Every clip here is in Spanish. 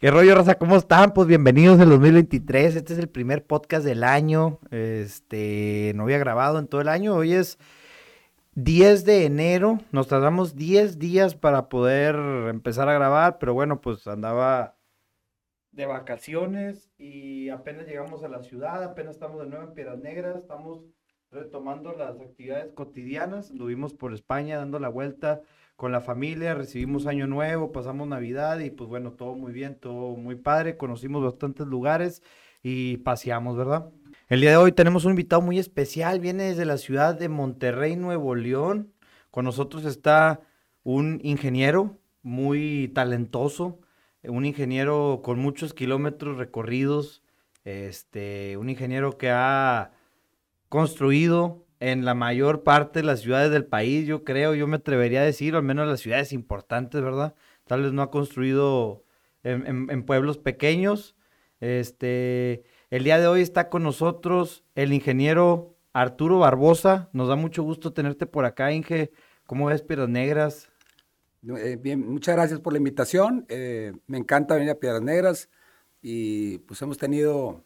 ¿Qué rollo, raza? ¿Cómo están? Pues bienvenidos al 2023. Este es el primer podcast del año. Este, no había grabado en todo el año. Hoy es 10 de enero. Nos tardamos 10 días para poder empezar a grabar, pero bueno, pues andaba de vacaciones y apenas llegamos a la ciudad, apenas estamos de nuevo en Piedras Negras, estamos retomando las actividades cotidianas. Anduvimos por España dando la vuelta con la familia, recibimos Año Nuevo, pasamos Navidad y pues bueno, todo muy bien, todo muy padre, conocimos bastantes lugares y paseamos, ¿verdad? El día de hoy tenemos un invitado muy especial, viene desde la ciudad de Monterrey, Nuevo León. Con nosotros está un ingeniero muy talentoso, un ingeniero con muchos kilómetros recorridos, este, un ingeniero que ha construido en la mayor parte de las ciudades del país, yo creo, yo me atrevería a decir, al menos las ciudades importantes, ¿verdad? Tal vez no ha construido en, pueblos pequeños. Este, el día de hoy está con nosotros el ingeniero Arturo Barbosa. Nos da mucho gusto tenerte por acá, Inge. ¿Cómo ves Piedras Negras? Eh, bien, muchas gracias por la invitación. Eh, me encanta venir a Piedras Negras y pues hemos tenido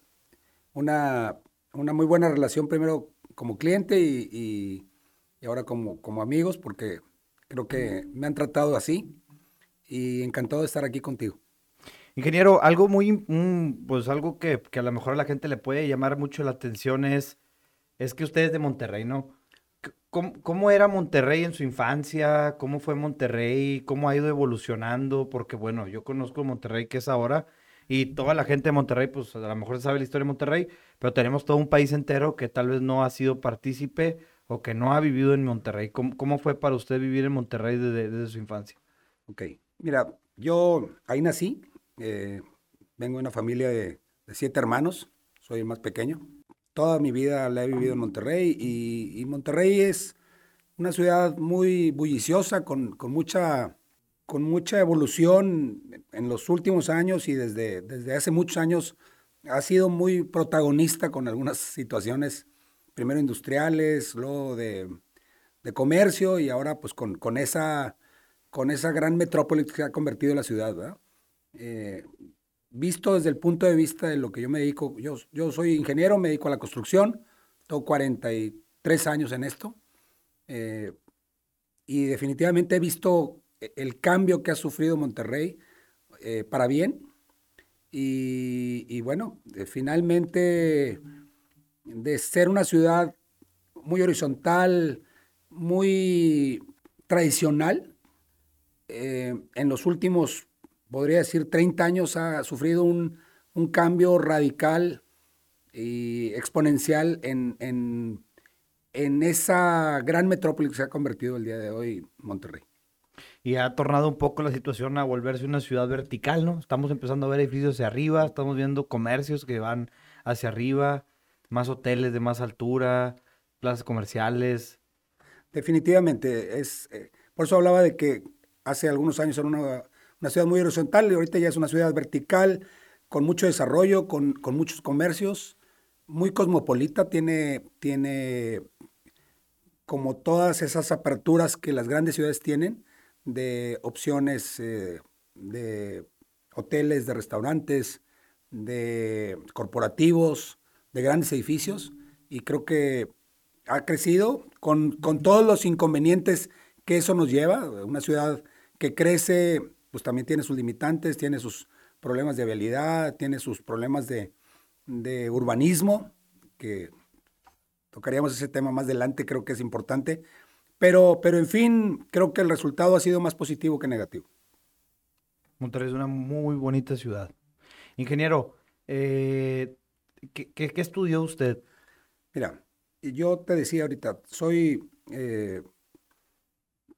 una, una muy buena relación primero como cliente y, ahora como, como amigos, porque creo que me han tratado así y encantado de estar aquí contigo. Ingeniero, algo muy, pues algo que, a lo mejor a la gente le puede llamar mucho la atención es, es que usted es de Monterrey, ¿no? ¿Cómo, ¿Cómo, era Monterrey en su infancia? ¿Cómo fue Monterrey? ¿Cómo ha ido evolucionando? Porque bueno, yo conozco Monterrey que es ahora y toda la gente de Monterrey, pues a lo mejor sabe la historia de Monterrey, pero tenemos todo un país entero que tal vez no ha sido partícipe o que no ha vivido en Monterrey. ¿Cómo, fue para usted vivir en Monterrey desde, su infancia? Ok, mira, yo ahí nací, eh, vengo de una familia de, siete hermanos, soy el más pequeño. Toda mi vida la he vivido en Monterrey y, Monterrey es una ciudad muy bulliciosa, con, con mucha con mucha evolución en los últimos años y desde, desde hace muchos años ha sido muy protagonista con algunas situaciones, primero industriales, luego de, comercio y ahora pues con, con, esa, con esa gran metrópoli que ha convertido la ciudad. Eh, visto desde el punto de vista de lo que yo me dedico, yo, yo soy ingeniero, me dedico a la construcción, tengo 43 años en esto eh, y definitivamente he visto e, el cambio que ha sufrido Monterrey eh, para bien. Y, bueno, eh, finalmente de ser una ciudad muy horizontal, muy tradicional, eh, en los últimos, podría decir, 30 años ha sufrido un, cambio radical y exponencial en, en, en esa gran metrópoli que se ha convertido el día de hoy Monterrey y ha tornado un poco la situación a volverse una ciudad vertical, ¿no? Estamos empezando a ver edificios hacia arriba, estamos viendo comercios que van hacia arriba, más hoteles de más altura, plazas comerciales. Definitivamente, es, eh, por eso hablaba de que hace algunos años era una, ciudad muy horizontal y ahorita ya es una ciudad vertical, con mucho desarrollo, con, con muchos comercios, muy cosmopolita, tiene, tiene como todas esas aperturas que las grandes ciudades tienen, de opciones eh, de hoteles, de restaurantes, de corporativos, de grandes edificios y creo que ha crecido con, todos los inconvenientes que eso nos lleva. Una ciudad que crece, pues también tiene sus limitantes, tiene sus problemas de vialidad, tiene sus problemas de, de urbanismo, que tocaríamos ese tema más adelante, creo que es importante, pero, pero en fin, creo que el resultado ha sido más positivo que negativo. Monterrey es una muy bonita ciudad. Ingeniero, eh, ¿qué, estudió usted? Mira, yo te decía ahorita, soy eh,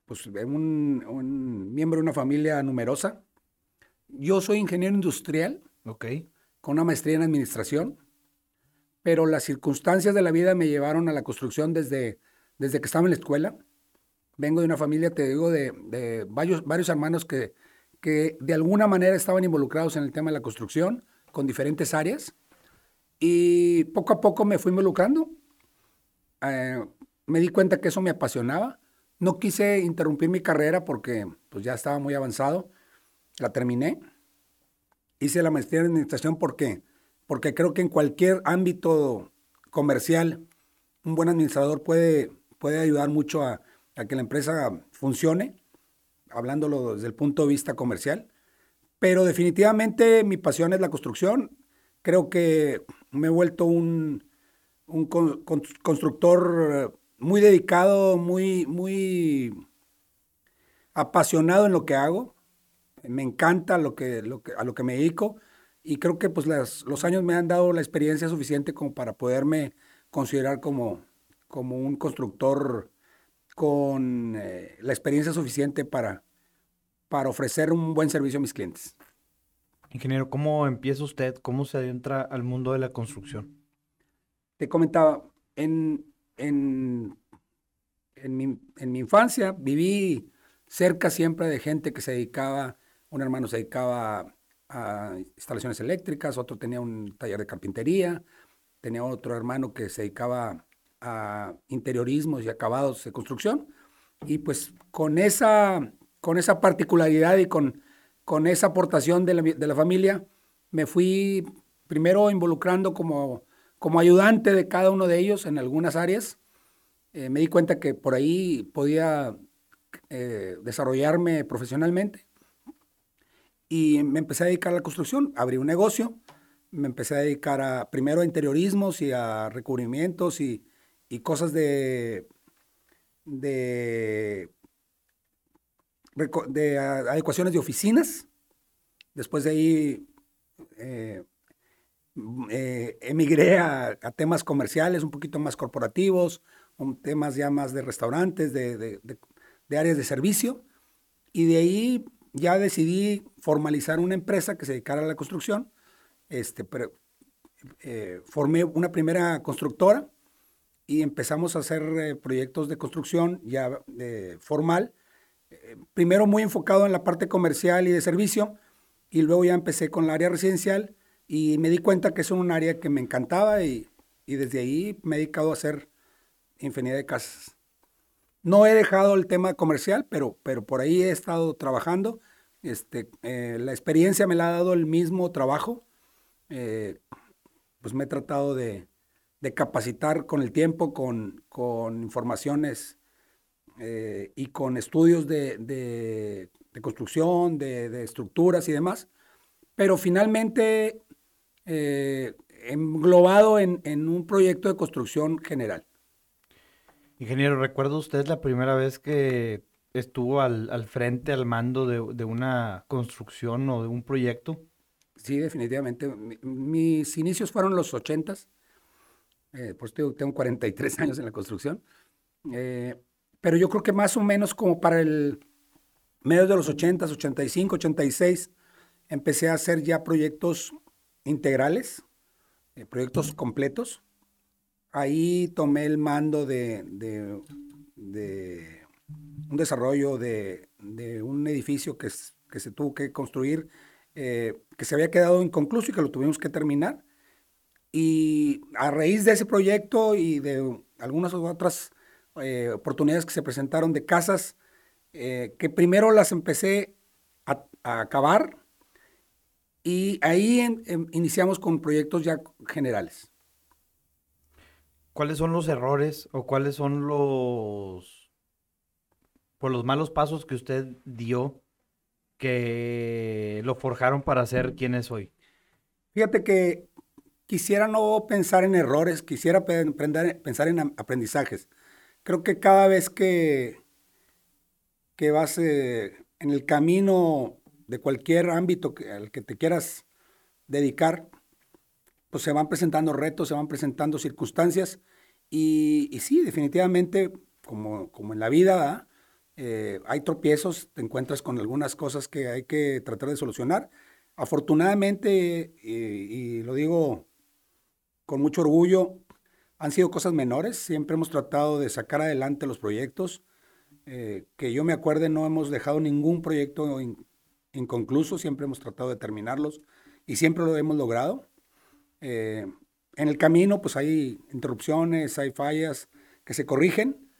pues, un, un, miembro de una familia numerosa. Yo soy ingeniero industrial, okay. con una maestría en administración, pero las circunstancias de la vida me llevaron a la construcción desde, desde que estaba en la escuela vengo de una familia, te digo, de, varios, varios hermanos que, que de alguna manera estaban involucrados en el tema de la construcción, con diferentes áreas. Y poco a poco me fui involucrando. Eh, me di cuenta que eso me apasionaba. No quise interrumpir mi carrera porque pues, ya estaba muy avanzado. La terminé. hice la maestría en administración, ¿por qué? Porque creo que en cualquier ámbito comercial, un buen administrador puede, puede ayudar mucho a, a que la empresa funcione, hablándolo desde el punto de vista comercial. Pero definitivamente mi pasión es la construcción. Creo que me he vuelto un, un constructor muy dedicado, muy, muy apasionado en lo que hago. Me encanta lo que, lo que, a lo que me dedico y creo que pues los años me han dado la experiencia suficiente como para poderme considerar como, como un constructor con eh, la experiencia suficiente para, para ofrecer un buen servicio a mis clientes. Ingeniero, ¿cómo empieza usted? ¿Cómo se adentra al mundo de la construcción? Te comentaba, en, en, en, mi, en mi infancia viví cerca siempre de gente que se dedicaba, un hermano se dedicaba a instalaciones eléctricas, otro tenía un taller de carpintería, tenía otro hermano que se dedicaba interiorismos y acabados de construcción. Y pues con esa, con esa particularidad y con, con esa aportación de la, de la familia, me fui primero involucrando como, como ayudante de cada uno de ellos en algunas áreas. Eh, me di cuenta que por ahí podía eh, desarrollarme profesionalmente y me empecé a dedicar a la construcción, abrí un negocio, me empecé a dedicar a, primero a interiorismos y a recubrimientos y, y cosas de, de, de adecuaciones de oficinas. Después de ahí eh, eh, emigré a, temas comerciales, un poquito más corporativos, temas ya más de restaurantes, de, de, áreas de servicio. Y de ahí ya decidí formalizar una empresa que se dedicara a la construcción. Este, eh, formé una primera constructora y empezamos a hacer eh, proyectos de construcción ya eh, formal. primero muy enfocado en la parte comercial y de servicio y luego ya empecé con la área residencial y me di cuenta que es un área que me encantaba y, y desde ahí me he dedicado a hacer infinidad de casas. No he dejado el tema comercial, pero, pero por ahí he estado trabajando. Este, eh, la experiencia me la ha dado el mismo trabajo. Eh, pues me he tratado de, capacitar con el tiempo, con, informaciones eh, y con estudios de, construcción, de, estructuras y demás. Pero finalmente englobado en un proyecto de construcción general. Ingeniero, ¿recuerda usted la primera vez que estuvo al, frente, al mando de, una construcción o de un proyecto? Sí, definitivamente. mis inicios fueron los ochentas. Eh, pues tengo, tengo 43 años en la construcción. Eh, pero yo creo que más o menos como para el medio de los ochentas, 85, 86, empecé a hacer ya proyectos integrales, eh, proyectos completos ahí tomé el mando de, un desarrollo de, un edificio que, que, se tuvo que construir, eh, que se había quedado inconcluso y que lo tuvimos que terminar. Y a raíz de ese proyecto y de algunas otras eh, oportunidades que se presentaron de casas, eh, que primero las empecé a, acabar y ahí iniciamos con proyectos ya generales. ¿cuáles son los errores o cuáles son los, por los malos pasos que usted dio que lo forjaron para ser quien es hoy? Fíjate que quisiera no pensar en errores, quisiera pensar en aprendizajes. Creo que cada vez que, que vas eh, en el camino de cualquier ámbito al que te quieras dedicar, pues se van presentando retos, se van presentando circunstancias y, sí, definitivamente, como, como en la vida, eh, hay tropiezos, te encuentras con algunas cosas que hay que tratar de solucionar. Afortunadamente, y, lo digo con mucho orgullo, han sido cosas menores, siempre hemos tratado de sacar adelante los proyectos. Eh, que yo me acuerde, no hemos dejado ningún proyecto inconcluso, siempre hemos tratado de terminarlos y siempre lo hemos logrado. Eh, en el camino, pues hay interrupciones, hay fallas que se corrigen,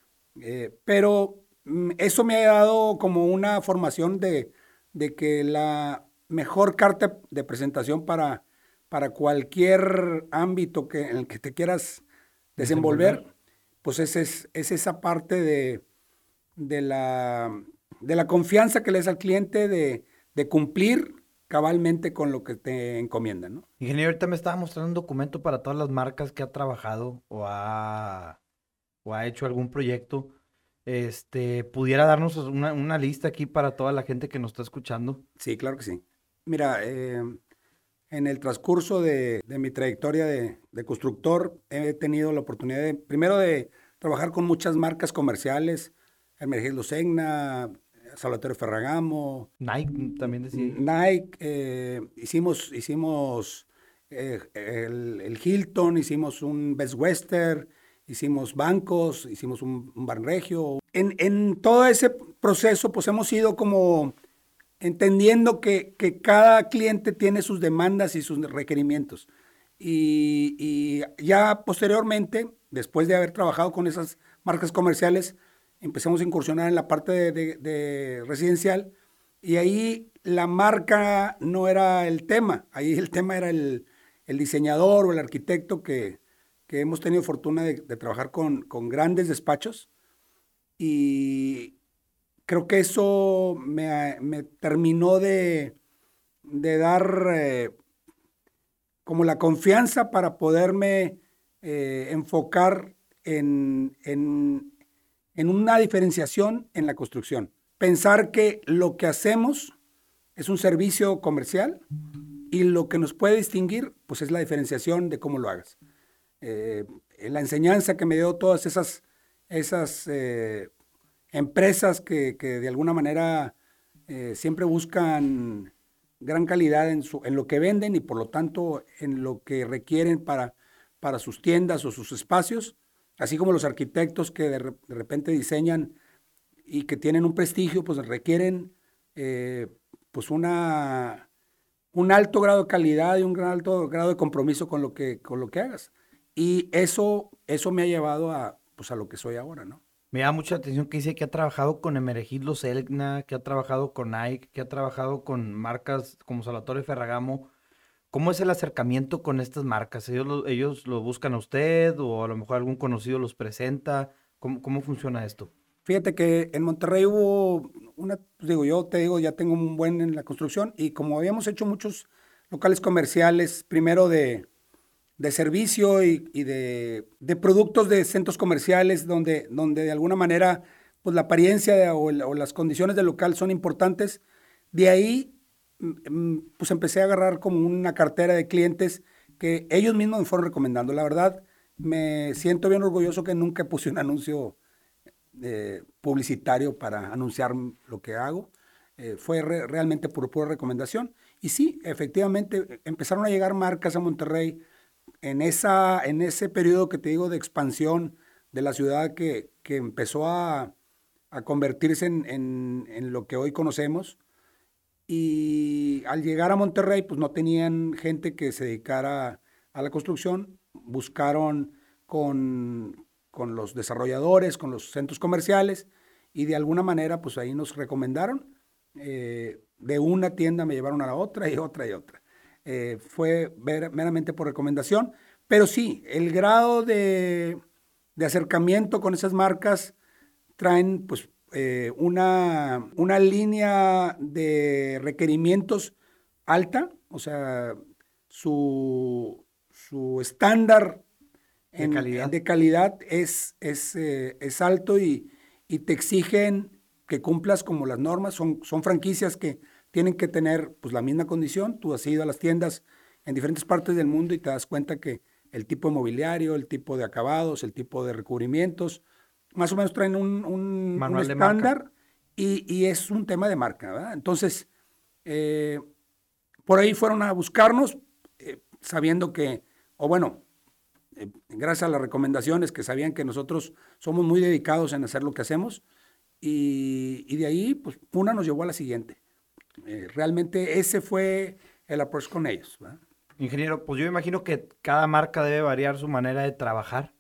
eh, pero mm, eso me ha dado como una formación de, que la, mejor carta de presentación para, para cualquier ámbito que, en el que te quieras desenvolver, pues es, es, esa parte de, de, la, de la confianza que le das al cliente de, de cumplir cabalmente con lo que te encomiendan, ¿no? Ingeniero, ahorita me estaba mostrando un documento para todas las marcas que ha trabajado o ha, o ha hecho algún proyecto. Este, ¿pudiera darnos una, lista aquí para toda la gente que nos está escuchando? Sí, claro que sí. Mira, eh, en el transcurso de, mi trayectoria de, constructor, he tenido la oportunidad de, primero de trabajar con muchas marcas comerciales, Hermenegildo Segna, Salvatore Ferragamo. Nike también decía. Nike, eh, hicimos, hicimos eh, el, Hilton, hicimos un Best Western, hicimos bancos, hicimos un, un Banregio. En, en, todo ese proceso, pues hemos ido como entendiendo que, que, cada cliente tiene sus demandas y sus requerimientos. Y, y, ya posteriormente, después de haber trabajado con esas marcas comerciales, empezamos a incursionar en la parte de, residencial y ahí la marca no era el tema, ahí el tema era el, diseñador o el arquitecto que, hemos tenido fortuna de, trabajar con, grandes despachos y creo que eso me, terminó de, dar eh, como la confianza para poderme eh, enfocar en, en una diferenciación en la construcción. Pensar que lo que hacemos es un servicio comercial y lo que nos puede distinguir pues es la diferenciación de cómo lo hagas. Eh, la enseñanza que me dio todas esas, esas empresas que, de alguna manera eh, siempre buscan gran calidad en, su, en, lo que venden y por lo tanto en lo que requieren para, para sus tiendas o sus espacios, así como los arquitectos que de, repente diseñan y que tienen un prestigio, pues requieren eh, pues una, un alto grado de calidad y un gran alto grado de compromiso con lo que, con lo que hagas. Y eso, eso me ha llevado a, pues a lo que soy ahora, ¿no? Me da mucha atención que dice que ha trabajado con Emeregildo Selgna, que ha trabajado con Nike, que ha trabajado con marcas como Salvatore Ferragamo. ¿Cómo es el acercamiento con estas marcas? ¿Ellos lo, ellos lo buscan a usted o a lo mejor algún conocido los presenta? ¿Cómo, cómo funciona esto? Fíjate que en Monterrey hubo una, digo, yo te digo, ya tengo un buen en la construcción y como habíamos hecho muchos locales comerciales, primero de, de servicio y, de, de, productos de centros comerciales donde, donde de alguna manera pues la apariencia o, las condiciones del local son importantes. De ahí Mm, pues empecé a agarrar como una cartera de clientes que ellos mismos me fueron recomendando. La verdad, me siento bien orgulloso que nunca puse un anuncio eh, publicitario para anunciar lo que hago. Eh, fue realmente por pura recomendación. Y sí, efectivamente, empezaron a llegar marcas a Monterrey en, esa, en ese periodo que te digo de expansión de la ciudad que, que empezó a, a convertirse en, en, en, lo que hoy conocemos y al llegar a Monterrey, pues no tenían gente que se dedicara a la construcción, buscaron con, con los desarrolladores, con los centros comerciales, y de alguna manera, pues ahí nos recomendaron. Eh, de una tienda me llevaron a la otra y otra y otra. Eh, fue meramente por recomendación, pero sí, el grado de, de acercamiento con esas marcas traen pues eh, una, una línea de requerimientos alta, o sea, su, su estándar de calidad, de calidad es, es, eh, es alto y, y, te exigen que cumplas como las normas. Son, son franquicias que tienen que tener pues, la misma condición. Tú has ido a las tiendas en diferentes partes del mundo y te das cuenta que el tipo de mobiliario, el tipo de acabados, el tipo de recubrimientos, más o menos traen un, un, estándar y, y, es un tema de marca, ¿verdad? Entonces, eh, por ahí fueron a buscarnos, eh, sabiendo que, o bueno, eh, gracias a las recomendaciones que sabían que nosotros somos muy dedicados en hacer lo que hacemos, y, y de ahí, pues, una nos llevó a la siguiente. Realmente ese fue el approach con ellos. ¿verdad? Ingeniero, pues yo imagino que cada marca debe variar su manera de trabajar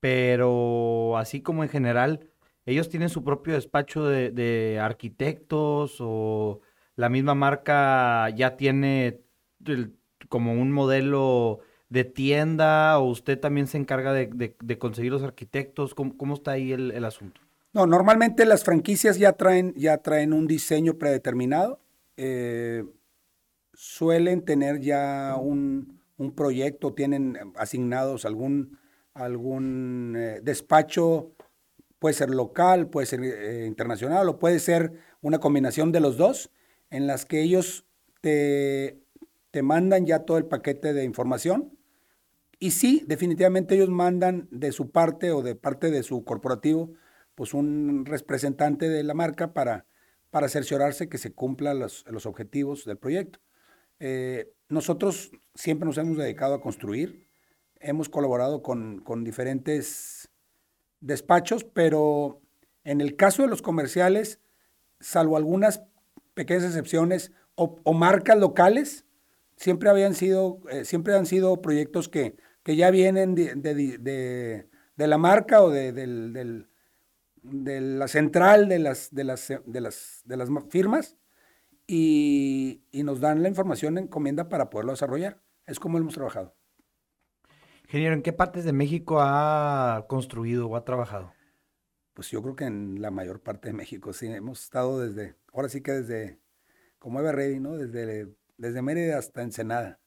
pero así como en general, ellos tienen su propio despacho de, arquitectos o la misma marca ya tiene como un modelo de tienda o usted también se encarga de, conseguir los arquitectos? ¿Cómo, está ahí el, asunto? No, normalmente las franquicias ya traen, ya traen un diseño predeterminado. Eh, suelen tener ya un, proyecto, tienen asignados algún, algún eh, despacho, puede ser local, puede ser eh, internacional o puede ser una combinación de los dos, en las que ellos te, te mandan ya todo el paquete de información y sí, definitivamente ellos mandan de su parte o de parte de su corporativo, pues un representante de la marca para, para cerciorarse que se cumplan los, objetivos del proyecto. Eh, nosotros siempre nos hemos dedicado a construir, hemos colaborado con, diferentes despachos, pero en el caso de los comerciales, salvo algunas pequeñas excepciones o, marcas locales, siempre habían sido, eh, siempre han sido proyectos que que ya vienen de, la marca o de, la central de las, de las, de las, de las firmas y, nos dan la información en encomienda para poderlo desarrollar. Es como hemos trabajado. Ingeniero, ¿en qué partes de México ha construido o ha trabajado? Pues yo creo que en la mayor parte de México, sí. Hemos estado desde, ahora sí que desde, como Eva Ready, ¿no? Desde, desde Mérida hasta Ensenada.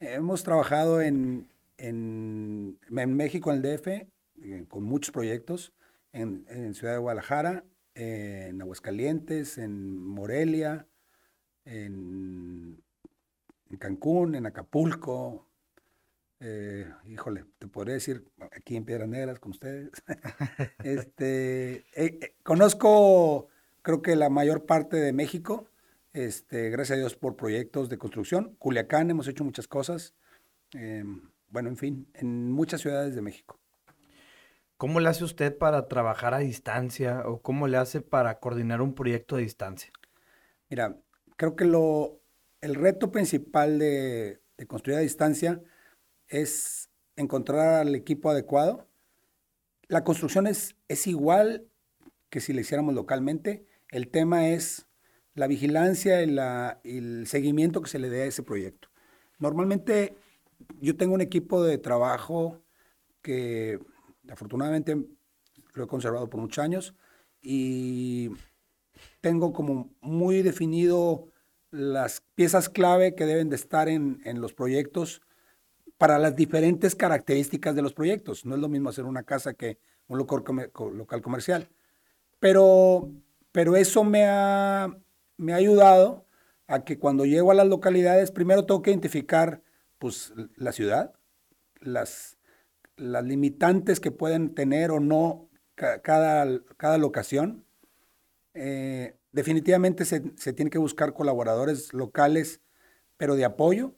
Hemos trabajado en, en, México, en el DF, eh, con muchos proyectos, en, Ciudad de Guadalajara, en Aguascalientes, en Morelia, en, Cancún, en Acapulco. Eh, híjole, te podría decir aquí en Piedras Negras con ustedes. este, eh, conozco, creo que la mayor parte de México. Este, gracias a Dios por proyectos de construcción. Culiacán hemos hecho muchas cosas. Em, bueno, en fin, en muchas ciudades de México. ¿Cómo le hace usted para trabajar a distancia o cómo le hace para coordinar un proyecto a distancia? Mira, creo que lo, el reto principal de, construir a distancia es encontrar al equipo adecuado. La construcción es, es igual que si la hiciéramos localmente. El tema es la vigilancia y, la, y el seguimiento que se le dé a ese proyecto. Normalmente yo tengo un equipo de trabajo que afortunadamente lo he conservado por muchos años y tengo como muy definido las piezas clave que deben de estar en, los proyectos para las diferentes características de los proyectos. No es lo mismo hacer una casa que un local comercial. Pero, pero eso me ha, me ha ayudado a que cuando llego a las localidades, primero tengo que identificar pues la ciudad, las, las limitantes que pueden tener o no cada, cada locación. Eh, definitivamente se, tiene que buscar colaboradores locales, pero de apoyo.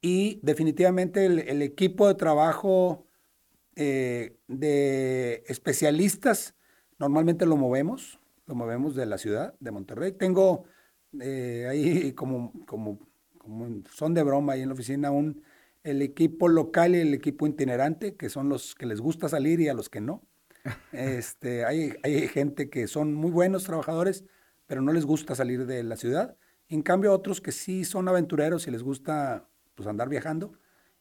Y definitivamente el, equipo de trabajo eh, de especialistas, normalmente lo movemos, lo movemos de la ciudad, de Monterrey. Tengo eh, ahí como, como como son de broma ahí en la oficina, un, el equipo local y el equipo itinerante, que son los que les gusta salir y a los que no. Este, hay, hay gente que son muy buenos trabajadores, pero no les gusta salir de la ciudad. En cambio, otros que sí son aventureros y les gusta pues, andar viajando.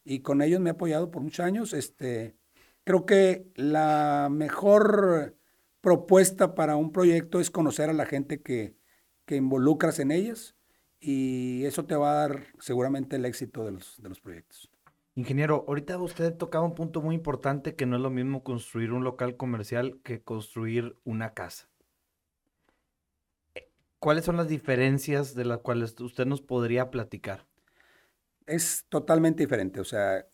Y con ellos me he apoyado por muchos años. Este, creo que la mejor propuesta para un proyecto es conocer a la gente que, que involucras en ellas y eso te va a dar seguramente el éxito de los, de los proyectos. Ingeniero, ahorita usted tocaba un punto muy importante que no es lo mismo construir un local comercial que construir una casa. ¿Cuáles son las diferencias de las cuales usted nos podría platicar? Es totalmente diferente, o sea,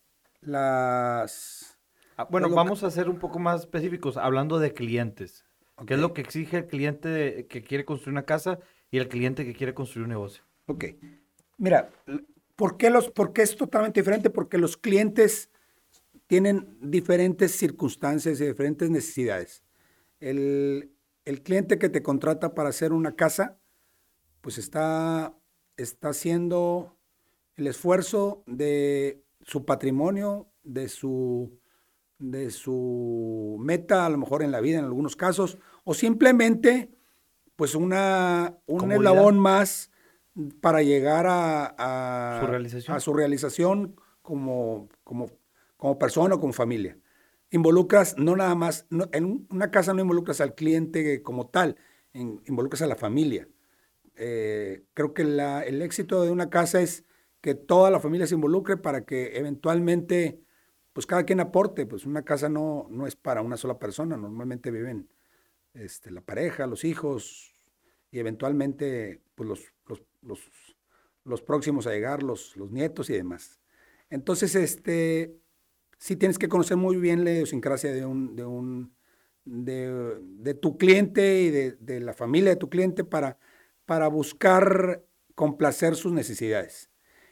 las... Ah, bueno, vamos a ser un poco más específicos, hablando de clientes. ¿Qué es lo que exige el cliente que quiere construir una casa y el cliente que quiere construir un negocio? Ok. Mira, ¿por qué, los, ¿por es totalmente diferente? Porque los clientes tienen diferentes circunstancias y diferentes necesidades. El, cliente que te contrata para hacer una casa, pues está, está haciendo el esfuerzo de su patrimonio, de su, de su meta, a lo mejor en la vida en algunos casos, o simplemente pues una, un eslabón más para llegar a, su realización, a su realización como, como, como persona o como familia. Involucras no nada más, en una casa no involucras al cliente como tal, involucras a la familia. Eh, creo que el éxito de una casa es que toda la familia se involucre para que eventualmente, pues cada quien aporte, pues una casa no, no es para una sola persona, normalmente viven este, la pareja, los hijos y eventualmente pues los, los, los, próximos a llegar, los, los nietos y demás. Entonces, este, sí tienes que conocer muy bien la idiosincrasia de un, de un, de, de tu cliente y de, de, la familia de tu cliente para, para buscar complacer sus necesidades.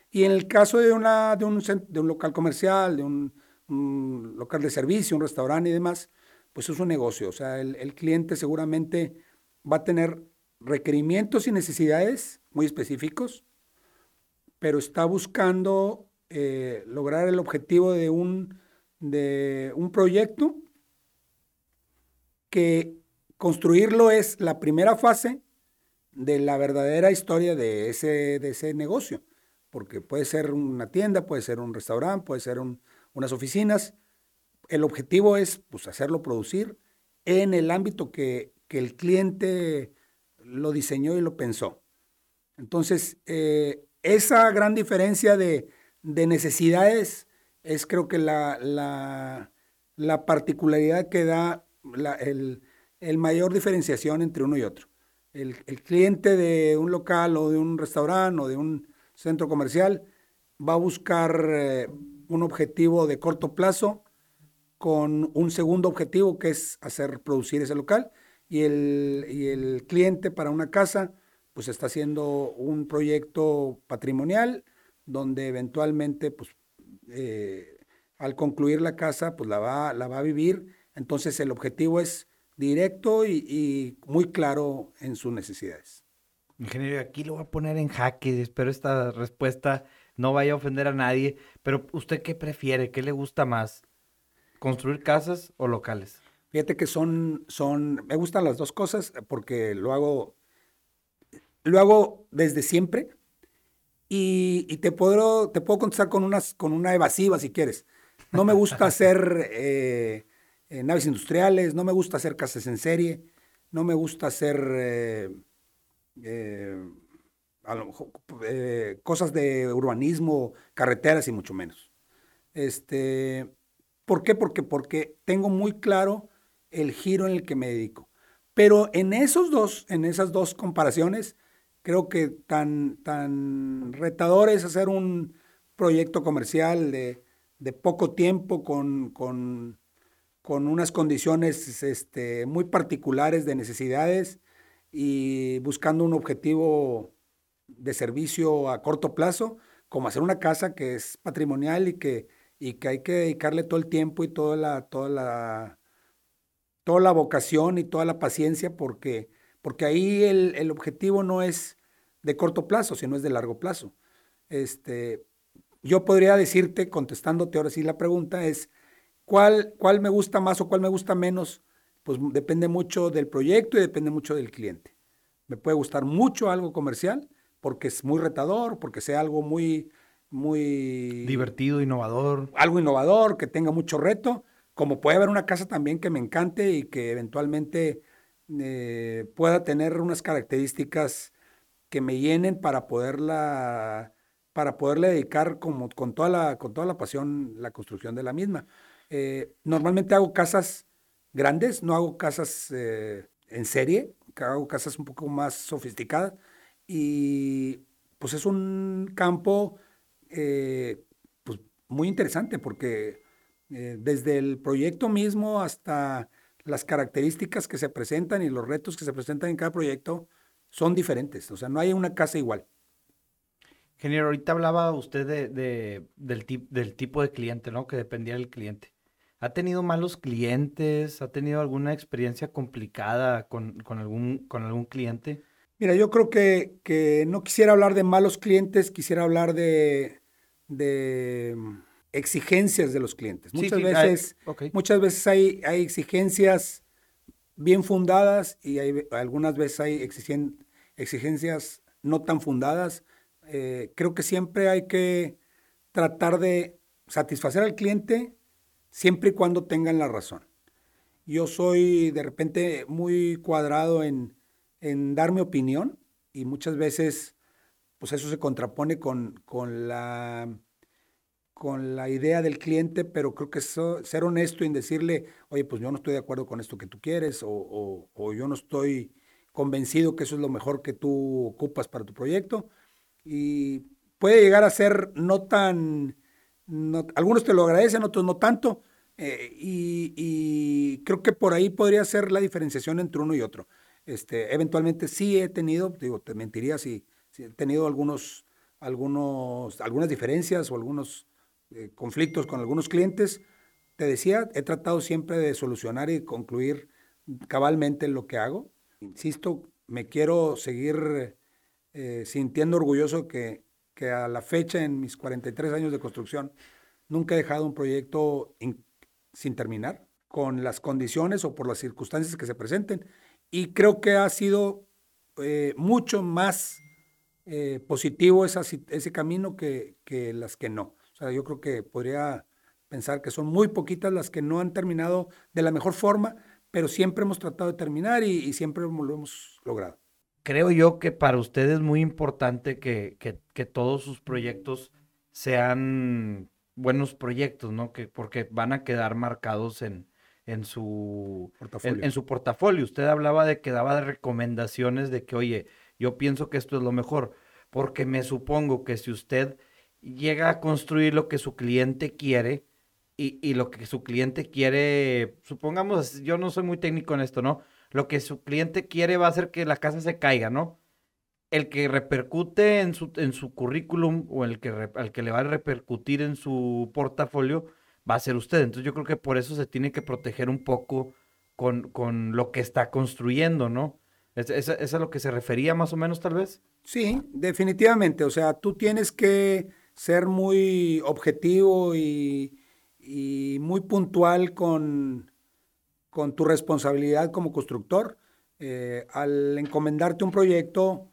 Y en el caso de, una, de, un, de un local comercial, de un, local de servicio, un restaurante y demás, pues es un negocio. O sea, el, el cliente seguramente va a tener requerimientos y necesidades muy específicos, pero está buscando eh, lograr el objetivo de un, de un proyecto que construirlo es la primera fase de la verdadera historia de ese, de ese negocio, porque puede ser una tienda, puede ser un restaurante, puede ser unas oficinas. El objetivo es pues, hacerlo producir en el ámbito que, que el cliente lo diseñó y lo pensó. Entonces, eh, esa gran diferencia de, necesidades es creo que la, la, particularidad que da el, mayor diferenciación entre uno y otro. El, cliente de un local o de un restaurante o de un centro comercial va a buscar eh, un objetivo de corto plazo con un segundo objetivo que es hacer producir ese local y el cliente para una casa pues está haciendo un proyecto patrimonial donde eventualmente pues eh, al concluir la casa pues la va, la va a vivir. Entonces el objetivo es directo y, muy claro en sus necesidades. Ingeniero, aquí lo voy a poner en jaque, espero esta respuesta no vaya a ofender a nadie, pero ¿usted qué prefiere? ¿Qué le gusta más? ¿Construir casas o locales? Fíjate que son, son, me gustan las dos cosas porque lo hago, lo hago desde siempre y, te, puedo, te puedo contestar con, unas, con una evasiva si quieres. No me gusta hacer eh, eh, naves industriales, no me gusta hacer casas en serie, no me gusta hacer eh, cosas de urbanismo, carreteras y mucho menos. Este, ¿Por qué? Porque, porque tengo muy claro el giro en el que me dedico. Pero en esos dos, en esas dos comparaciones, creo que tan, tan retador es hacer un proyecto comercial de, poco tiempo con, con, unas condiciones este, muy particulares de necesidades y buscando un objetivo de servicio a corto plazo, como hacer una casa que es patrimonial y que, y que hay que dedicarle todo el tiempo y toda la, toda la toda la vocación y toda la paciencia porque, porque ahí el, objetivo no es de corto plazo, sino es de largo plazo. Este, yo podría decirte, contestándote ahora sí la pregunta, es ¿cuál, cuál me gusta más o cuál me gusta menos? Pues depende mucho del proyecto y depende mucho del cliente. Me puede gustar mucho algo comercial porque es muy retador, porque sea algo muy, muy... Divertido, innovador. Algo innovador, que tenga mucho reto, como puede haber una casa también que me encante y que eventualmente eh, pueda tener unas características que me llenen para poderla para poderle dedicar como, con, toda la, con toda la pasión la construcción de la misma. Eh, normalmente hago casas grandes, no hago casas eh, en serie, hago casas un poco más sofisticadas y pues es un campo pues, muy interesante porque eh, desde el proyecto mismo hasta las características que se presentan y los retos que se presentan en cada proyecto son diferentes. O sea, no hay una casa igual. Ingeniero, ahorita hablaba usted de, del, del tipo de cliente, ¿no? Que dependía del cliente. ¿Ha tenido malos clientes? ¿Ha tenido alguna experiencia complicada con, algún, con algún cliente? Mira, yo creo que, que, no quisiera hablar de malos clientes, quisiera hablar de, de exigencias de los clientes. Muchas veces, muchas veces hay, hay exigencias bien fundadas y hay, algunas veces hay exigencias no tan fundadas. Eh, creo que siempre hay que tratar de satisfacer al cliente siempre y cuando tengan la razón. Yo soy de repente muy cuadrado en, en dar mi opinión y muchas veces pues eso se contrapone con, con, la, con la idea del cliente, pero creo que ser honesto en decirle, oye, pues yo no estoy de acuerdo con esto que tú quieres o, o, yo no estoy convencido que eso es lo mejor que tú ocupas para tu proyecto. Y puede llegar a ser no tan, algunos te lo agradecen, otros no tanto, eh, y, creo que por ahí podría ser la diferenciación entre uno y otro. Este, eventualmente sí he tenido, digo, te mentiría si, he tenido algunos, algunos, algunas diferencias o algunos eh, conflictos con algunos clientes. Te decía, he tratado siempre de solucionar y concluir cabalmente lo que hago. Insisto, me quiero seguir eh, sintiendo orgulloso que, que a la fecha, en mis 43 años de construcción, nunca he dejado un proyecto sin terminar, con las condiciones o por las circunstancias que se presenten. Y creo que ha sido eh, mucho más eh, positivo ese camino que, que, las que no. O sea, yo creo que podría pensar que son muy poquitas las que no han terminado de la mejor forma, pero siempre hemos tratado de terminar y, siempre lo hemos logrado. Creo yo que para usted es muy importante que, que, que todos sus proyectos sean buenos proyectos, ¿no? Que, porque van a quedar marcados en, en su portafolio. En, su portafolio. Usted hablaba de que daba recomendaciones de que, oye, yo pienso que esto es lo mejor, porque me supongo que si usted llega a construir lo que su cliente quiere y, y lo que su cliente quiere, supongamos, yo no soy muy técnico en esto, ¿no? Lo que su cliente quiere va a hacer que la casa se caiga, ¿no? El que repercute en su, en su currículum o el que, al que le va a repercutir en su portafolio, va a ser usted. Entonces yo creo que por eso se tiene que proteger un poco con, con lo que está construyendo, ¿no? ¿Es, es, a lo que se refería más o menos tal vez? Sí, definitivamente. O sea, tú tienes que ser muy objetivo y, muy puntual con, con, tu responsabilidad como constructor. Eh, al encomendarte un proyecto,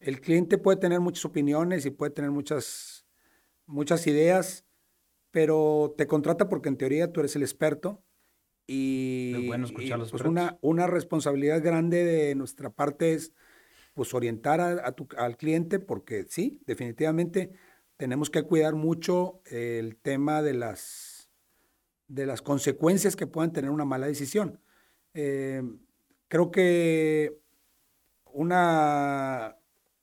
el cliente puede tener muchas opiniones y puede tener muchas, muchas ideas pero te contrata porque en teoría tú eres el experto y, bueno escuchar los pues una, una responsabilidad grande de nuestra parte es pues orientar a, tu, al cliente porque sí, definitivamente tenemos que cuidar mucho el tema de las, de las consecuencias que puedan tener una mala decisión. Eh, creo que una,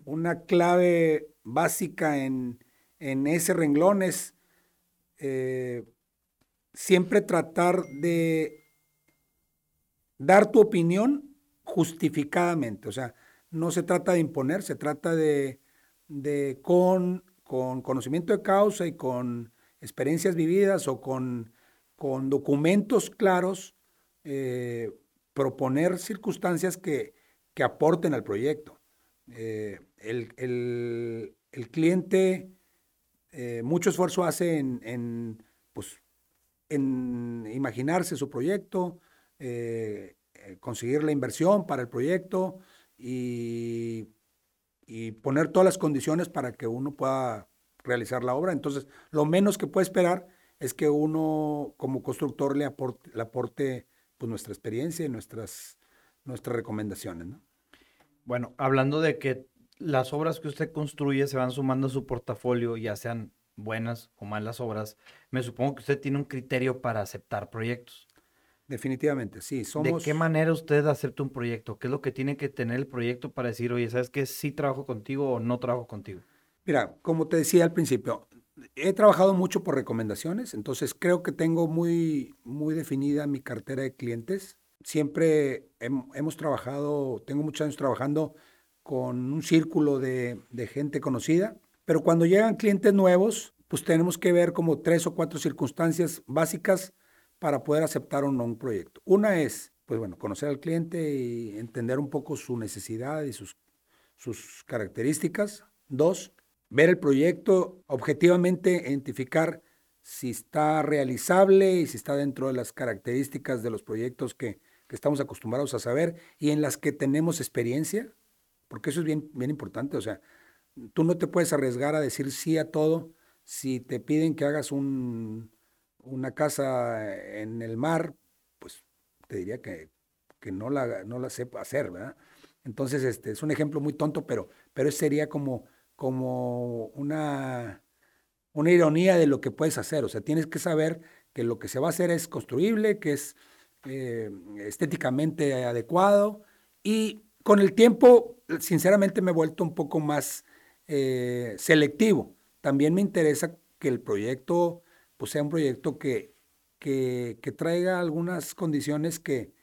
una clave básica en, en ese renglón es eh, siempre tratar de dar tu opinión justificadamente. O sea, no se trata de imponer, se trata de, con, con, conocimiento de causa y con experiencias vividas o con, con documentos claros, eh, proponer circunstancias que, que, aporten al proyecto. Eh, el, el, el, cliente eh, mucho esfuerzo hace en, pues, en imaginarse su proyecto, conseguir la inversión para el proyecto y, y, poner todas las condiciones para que uno pueda realizar la obra. Entonces, lo menos que puede esperar es que uno como constructor le aporte, le aporte pues, nuestra experiencia y nuestras, nuestras recomendaciones. Bueno, hablando de que las obras que usted construye se van sumando a su portafolio, ya sean buenas o malas obras, me supongo que usted tiene un criterio para aceptar proyectos. Definitivamente, sí. Somos... ¿De qué manera usted acepta un proyecto? ¿Qué es lo que tiene que tener el proyecto para decir, oye, ¿sabes qué? Sí trabajo contigo o no trabajo contigo. Mira, como te decía al principio, he trabajado mucho por recomendaciones, entonces creo que tengo muy, muy definida mi cartera de clientes. Siempre hemos trabajado, tengo muchos años trabajando con un círculo de, gente conocida, pero cuando llegan clientes nuevos, pues tenemos que ver como tres o cuatro circunstancias básicas para poder aceptar o no un proyecto. Una es, pues bueno, conocer al cliente y entender un poco su necesidad y sus, sus características. Dos, ver el proyecto, objetivamente identificar si está realizable y si está dentro de las características de los proyectos que, estamos acostumbrados a saber y en las que tenemos experiencia porque eso es bien, bien importante, o sea, tú no te puedes arriesgar a decir sí a todo si te piden que hagas un, una casa en el mar, pues te diría que, que no, la, no la sepa hacer, ¿verdad? Entonces, este, es un ejemplo muy tonto, pero, pero sería como, como una, una ironía de lo que puedes hacer. O sea, tienes que saber que lo que se va a hacer es construible, que es eh, estéticamente adecuado y con el tiempo, sinceramente, me he vuelto un poco más eh, selectivo. También me interesa que el proyecto pues, sea un proyecto que, que, traiga algunas condiciones que,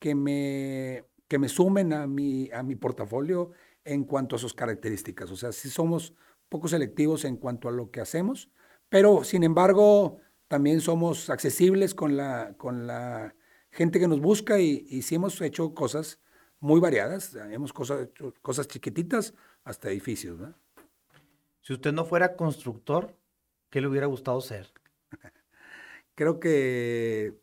que, me, que me sumen a mi, a mi portafolio en cuanto a sus características. O sea, sí somos poco selectivos en cuanto a lo que hacemos, pero sin embargo también somos accesibles con la, con la gente que nos busca y, y sí hemos hecho cosas muy variadas, hemos cosas, cosas chiquititas hasta edificios. Si usted no fuera constructor, ¿qué le hubiera gustado ser? Creo que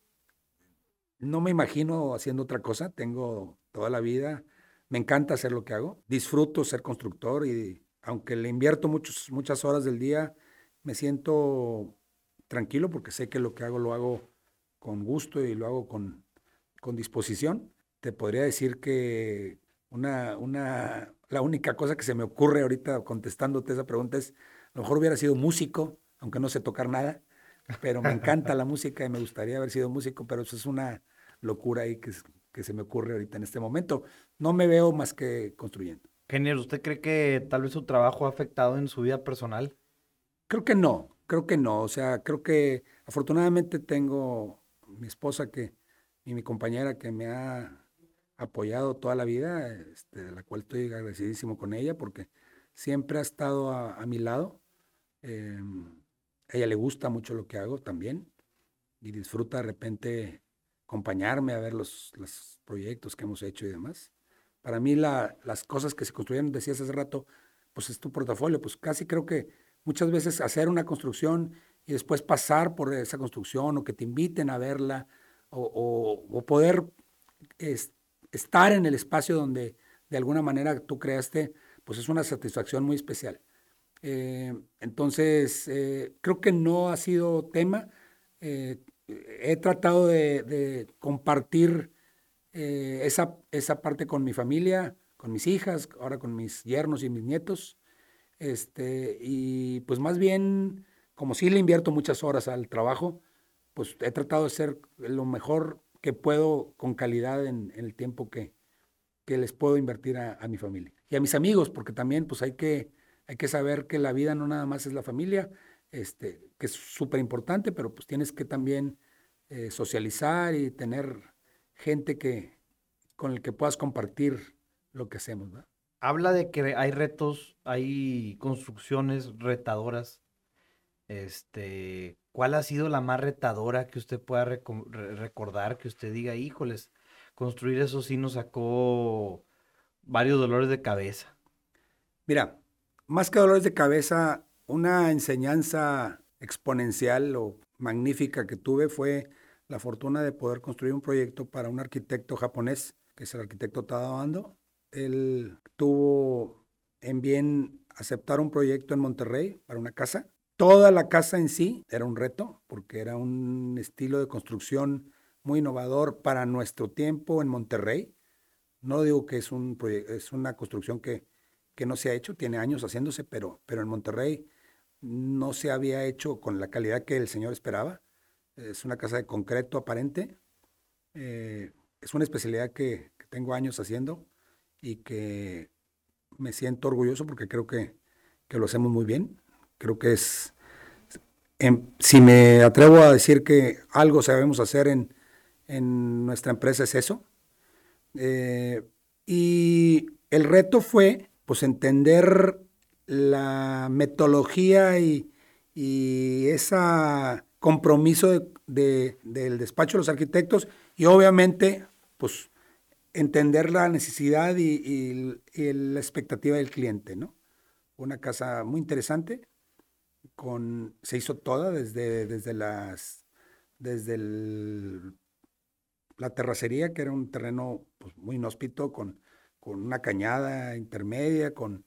no me imagino haciendo otra cosa, tengo toda la vida, me encanta hacer lo que hago, disfruto ser constructor y aunque le invierto muchos, muchas horas del día, me siento tranquilo porque sé que lo que hago lo hago con gusto y lo hago con, con disposición. Te podría decir que una, una, la única cosa que se me ocurre ahorita contestándote esa pregunta es, a lo mejor hubiera sido músico, aunque no sé tocar nada, pero me encanta la música y me gustaría haber sido músico, pero eso es una locura ahí que, que se me ocurre ahorita en este momento. No me veo más que construyendo. Genial, ¿usted cree que tal vez su trabajo ha afectado en su vida personal? Creo que no, creo que no. O sea, creo que afortunadamente tengo mi esposa que, y mi compañera que me ha apoyado toda la vida, este, de la cual estoy agradecidísimo con ella porque siempre ha estado a, mi lado. Em, a ella le gusta mucho lo que hago también y disfruta de repente acompañarme a ver los, los proyectos que hemos hecho y demás. Para mí las cosas que se construyeron, decías hace rato, pues es tu portafolio, pues casi creo que muchas veces hacer una construcción y después pasar por esa construcción o que te inviten a verla o, poder estar en el espacio donde de alguna manera tú creaste, pues es una satisfacción muy especial. Eh, entonces, eh, creo que no ha sido tema. Eh, he tratado de compartir eh, esa, esa parte con mi familia, con mis hijas, ahora con mis yernos y mis nietos. Este, y pues más bien, como sí le invierto muchas horas al trabajo, pues he tratado de ser lo mejor que puedo con calidad en, el tiempo que, que les puedo invertir a, mi familia. Y a mis amigos, porque también pues hay que, hay que saber que la vida no nada más es la familia, este, que es súper importante, pero pues tienes que también eh, socializar y tener gente que, con el que puedas compartir lo que hacemos. Habla de que hay retos, hay construcciones retadoras. Este, ¿cuál ha sido la más retadora que usted pueda recordar, que usted diga, híjoles, construir eso sí nos sacó varios dolores de cabeza? Mira, más que dolores de cabeza, una enseñanza exponencial o magnífica que tuve fue la fortuna de poder construir un proyecto para un arquitecto japonés, que es el arquitecto Tadao Ando. Él tuvo en bien aceptar un proyecto en Monterrey para una casa. Toda la casa en sí era un reto, porque era un estilo de construcción muy innovador para nuestro tiempo en Monterrey. No digo que es, un es una construcción que, que no se ha hecho, tiene años haciéndose, pero, pero en Monterrey no se había hecho con la calidad que el señor esperaba. Es una casa de concreto aparente. Eh, es una especialidad que, tengo años haciendo y que me siento orgulloso porque creo que, lo hacemos muy bien. Creo que es, em, si me atrevo a decir que algo sabemos hacer en, nuestra empresa es eso. Eh, y el reto fue pues entender la metodología y, y esa compromiso del despacho de los arquitectos y obviamente, pues, entender la necesidad y, la expectativa del cliente, ¿no? Una casa muy interesante, con, se hizo toda desde, desde las, desde la terracería, que era un terreno pues, muy inhóspito, con, con una cañada intermedia, con,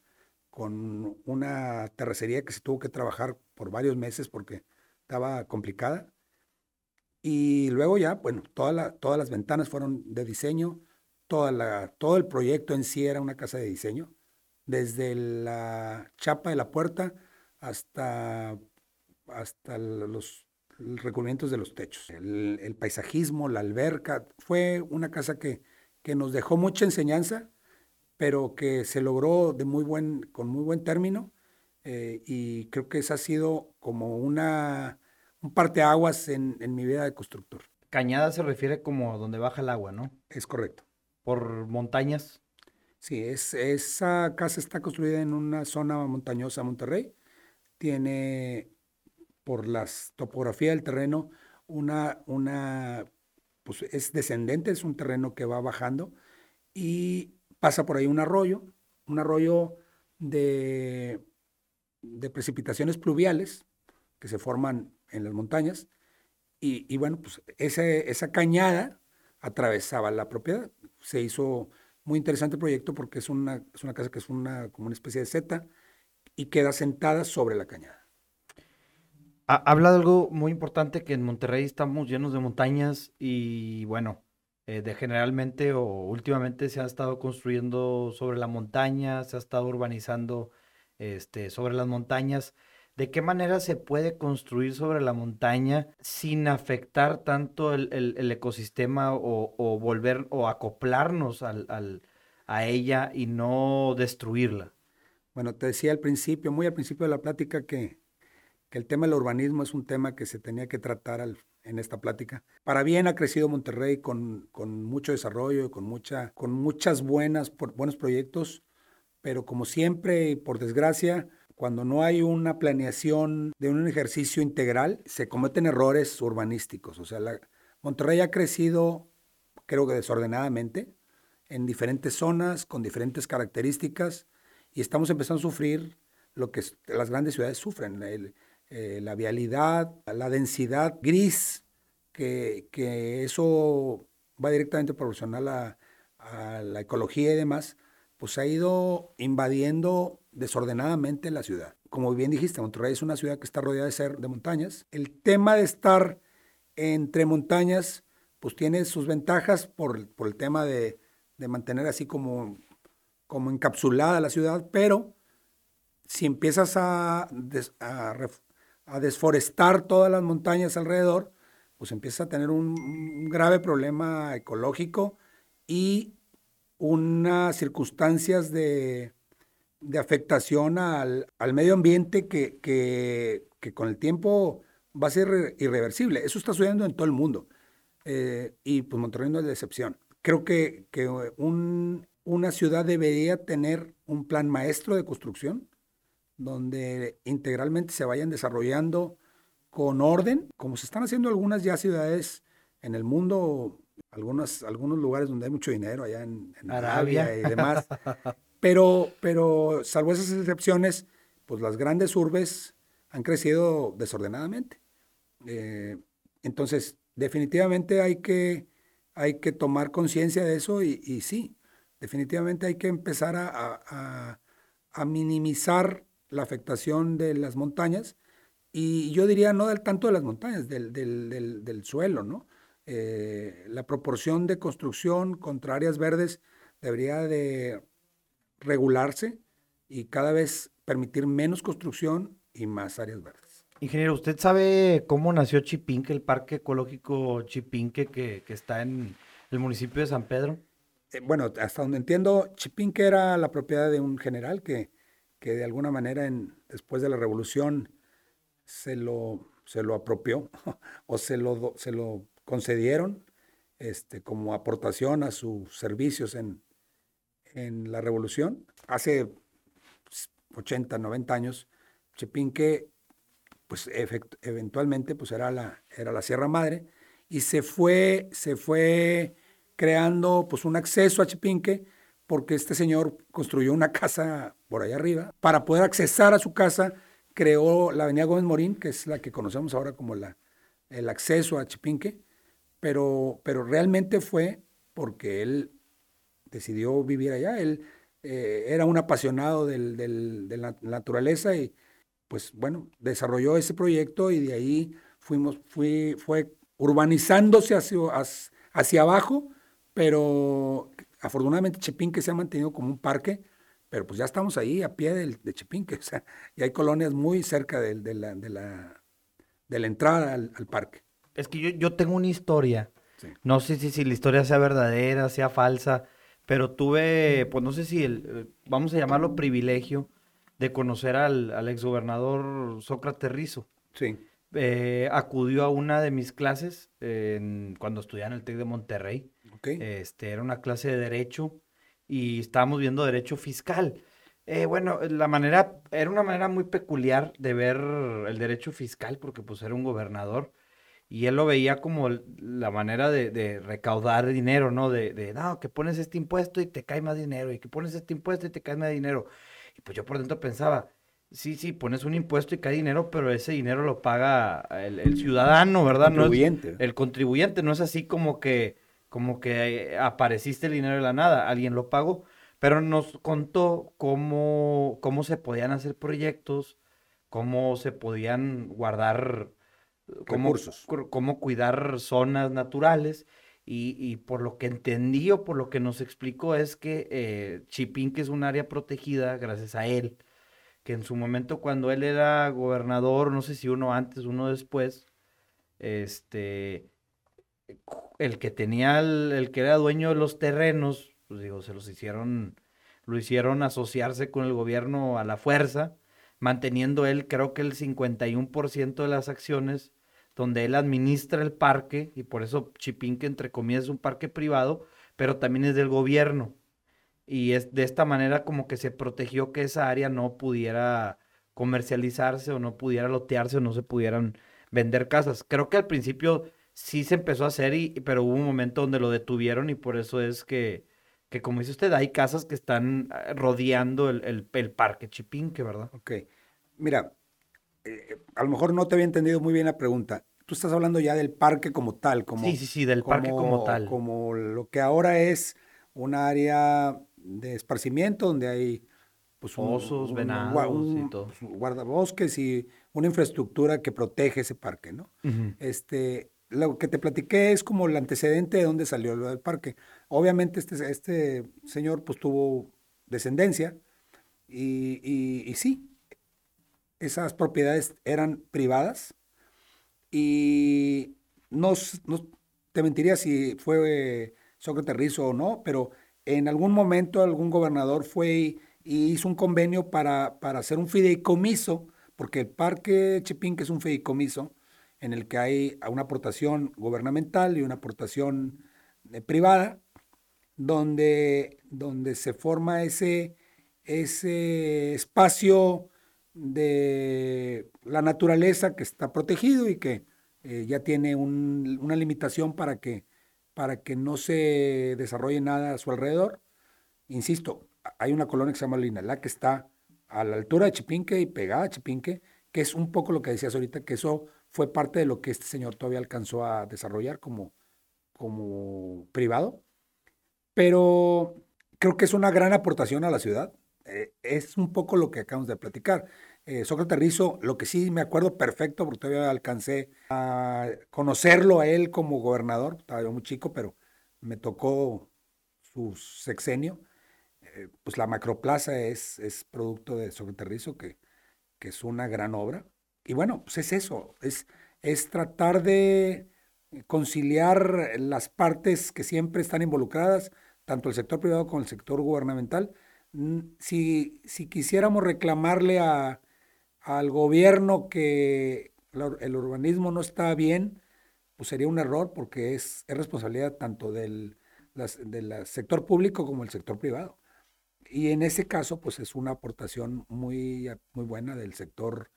con una terracería que se tuvo que trabajar por varios meses porque estaba complicada. Y luego ya, bueno, toda todas las ventanas fueron de diseño, toda la, todo el proyecto en sí era una casa de diseño, desde la chapa de la puerta hasta, hasta los recubrimientos de los techos. El, paisajismo, la alberca, fue una casa que, que nos dejó mucha enseñanza, pero que se logró de muy buen, con muy buen término. Eh, y creo que esa ha sido como una, un parteaguas en, en mi vida de constructor. Cañada se refiere como donde baja el agua, ¿no? Es correcto. ¿Por montañas? Sí, es, esa casa está construida en una zona montañosa Monterrey. Tiene por la topografía del terreno, una, una, pues es descendente, es un terreno que va bajando y pasa por ahí un arroyo, un arroyo de, de precipitaciones pluviales que se forman en las montañas y, bueno, pues ese, esa cañada atravesaba la propiedad. Se hizo muy interesante el proyecto porque es una, es una casa que es una, como una especie de seta y queda sentada sobre la cañada. Habla de algo muy importante que en Monterrey estamos llenos de montañas y bueno, eh, de generalmente o últimamente se ha estado construyendo sobre la montaña, se ha estado urbanizando este, sobre las montañas. ¿De qué manera se puede construir sobre la montaña sin afectar tanto el, ecosistema o, volver o acoplarnos al, a ella y no destruirla? Bueno, te decía al principio, muy al principio de la plática, que que el tema del urbanismo es un tema que se tenía que tratar en esta plática. Para bien ha crecido Monterrey con, con mucho desarrollo, con, mucha, con muchas buenas, buenos proyectos, pero como siempre y por desgracia, cuando no hay una planeación de un ejercicio integral, se cometen errores urbanísticos. O sea, Monterrey ha crecido, creo que desordenadamente, en diferentes zonas, con diferentes características, y estamos empezando a sufrir lo que las grandes ciudades sufren. Eh, la vialidad, la densidad gris, que, eso va directamente proporcional a, a, la ecología y demás, pues ha ido invadiendo desordenadamente la ciudad. Como bien dijiste, Monterrey es una ciudad que está rodeada de, ser, de montañas. El tema de estar entre montañas, pues tiene sus ventajas por, por el tema de, de, mantener así como, como encapsulada la ciudad, pero si empiezas a, a, a desforestar todas las montañas alrededor, pues empieza a tener un, grave problema ecológico y unas circunstancias de, afectación al, medio ambiente que, que, con el tiempo va a ser irreversible. Eso está sucediendo en todo el mundo. Eh, y pues Monterrey no es la excepción. Creo que, que una ciudad debería tener un plan maestro de construcción donde integralmente se vayan desarrollando con orden, como se están haciendo algunas ya ciudades en el mundo, algunos, algunos lugares donde hay mucho dinero, allá en, Arabia. y demás. pero, pero salvo esas excepciones, pues las grandes urbes han crecido desordenadamente. Eh, entonces, definitivamente hay que, hay que tomar conciencia de eso y, sí, definitivamente hay que empezar a, a minimizar la afectación de las montañas, y yo diría no del tanto de las montañas, del, del, suelo, ¿no? Eh, la proporción de construcción contra áreas verdes debería de regularse y cada vez permitir menos construcción y más áreas verdes. Ingeniero, ¿usted sabe cómo nació Chipinque, el parque ecológico Chipinque que, que está en el municipio de San Pedro? Eh, bueno, hasta donde entiendo, Chipinque era la propiedad de un general que que de alguna manera después de la revolución se lo, se lo apropió o se lo, se lo concedieron este, como aportación a sus servicios en, en la revolución. Hace 80, 90 años, Chepinque, pues eventualmente pues era la, era la Sierra Madre y se fue, se fue creando pues un acceso a Chepinque porque este señor construyó una casa por allá arriba. Para poder accesar a su casa, creó la avenida Gómez Morín, que es la que conocemos ahora como la, el acceso a Chipinque, pero, pero realmente fue porque él decidió vivir allá. Él eh, era un apasionado de la naturaleza y pues bueno, desarrolló ese proyecto y de ahí fuimos, fui, fue urbanizándose hacia, hacia abajo, pero afortunadamente Chepinque se ha mantenido como un parque, pero pues ya estamos ahí a pie del, de Chepinque, o sea, y hay colonias muy cerca de, de, la, de, la, de la entrada al, parque. Es que yo, yo tengo una historia, no sé si, si la historia sea verdadera, sea falsa, pero tuve, pues no sé si, el, vamos a llamarlo privilegio, de conocer al, al exgobernador Sócrates Rizo. Sí. Eh, acudió a una de mis clases cuando estudiaba en el TEC de Monterrey. Este, era una clase de Derecho y estábamos viendo Derecho Fiscal. Eh, bueno, la manera, era una manera muy peculiar de ver el derecho fiscal porque pues era un gobernador y él lo veía como la manera de, recaudar dinero, ¿no? De, de, no, que pones este impuesto y te cae más dinero, y que pones este impuesto y te cae más dinero. Y pues yo por dentro pensaba, sí, sí, pones un impuesto y cae dinero, pero ese dinero lo paga el, ciudadano, ¿verdad? El contribuyente. el contribuyente, no es así como que, como que eh, apareciste el dinero de la nada, alguien lo pagó, pero nos contó cómo, cómo se podían hacer proyectos, cómo se podían guardar cómo, cómo cuidar zonas naturales. Y, y, por lo que entendí o por lo que nos explicó es que eh, Chipín, que es un área protegida, gracias a él, que en su momento cuando él era gobernador, no sé si uno antes, uno después, este, el que tenía, el, que era dueño de los terrenos, pues digo, se los hicieron, lo hicieron asociarse con el gobierno a la fuerza, manteniendo él creo que el 51% de las acciones donde él administra el parque, y por eso Chipinque, entre comillas, es un parque privado, pero también es del gobierno. Y es de esta manera como que se protegió que esa área no pudiera comercializarse o no pudiera lotearse o no se pudieran vender casas. Creo que al principio sí se empezó a hacer, y, pero hubo un momento donde lo detuvieron y por eso es que, que como dice usted, hay casas que están eh, rodeando el, el, el parque Chipinque, ¿verdad? Ok. Mira, eh, a lo mejor no te había entendido muy bien la pregunta. Tú estás hablando ya del parque como tal, como sí, sí, sí, del parque como tal, como lo que ahora es un área de esparcimiento donde hay pues un, venados y todo. Pues, guardabosques y una infraestructura que protege ese parque, ¿no? Este, lo que te platiqué es como el antecedente de dónde salió lo del parque. Obviamente este, este señor pues tuvo descendencia y, y sí, esas propiedades eran privadas y no, te mentiría si fue Sócrates Rizzo o no, pero en algún momento algún gobernador fue y, hizo un convenio para, para, hacer un fideicomiso, porque el Parque Chepín, es un fideicomiso, en el que hay una aportación gubernamental y una aportación eh, privada, donde, donde se forma ese, ese espacio de la naturaleza que está protegido y que eh, ya tiene una limitación para que, para que no se desarrolle nada a su alrededor. Insisto, hay una colonia que se llama Linalá que está a la altura de Chipinque y pegada a Chipinque, que es un poco lo que decías ahorita, que eso fue parte de lo que este señor todavía alcanzó a desarrollar como, como privado. Pero creo que es una gran aportación a la ciudad. Eh, es un poco lo que acabamos de platicar. Eh, Sócrates Rizo, lo que sí me acuerdo perfecto, porque todavía alcancé a conocerlo a él como gobernador, estaba muy chico, pero me tocó su sexenio. Eh, pues la macroplaza es, es producto de Sócrates Rizo, que, que es una gran obra. Y bueno, pues es eso, es, es tratar de conciliar las partes que siempre están involucradas, tanto el sector privado como el sector gubernamental, si, si quisiéramos reclamarle a, al gobierno que el urbanismo no está bien, pues sería un error porque es, responsabilidad tanto del, del sector público como del sector privado. Y en ese caso, pues es una aportación muy, muy buena del sector,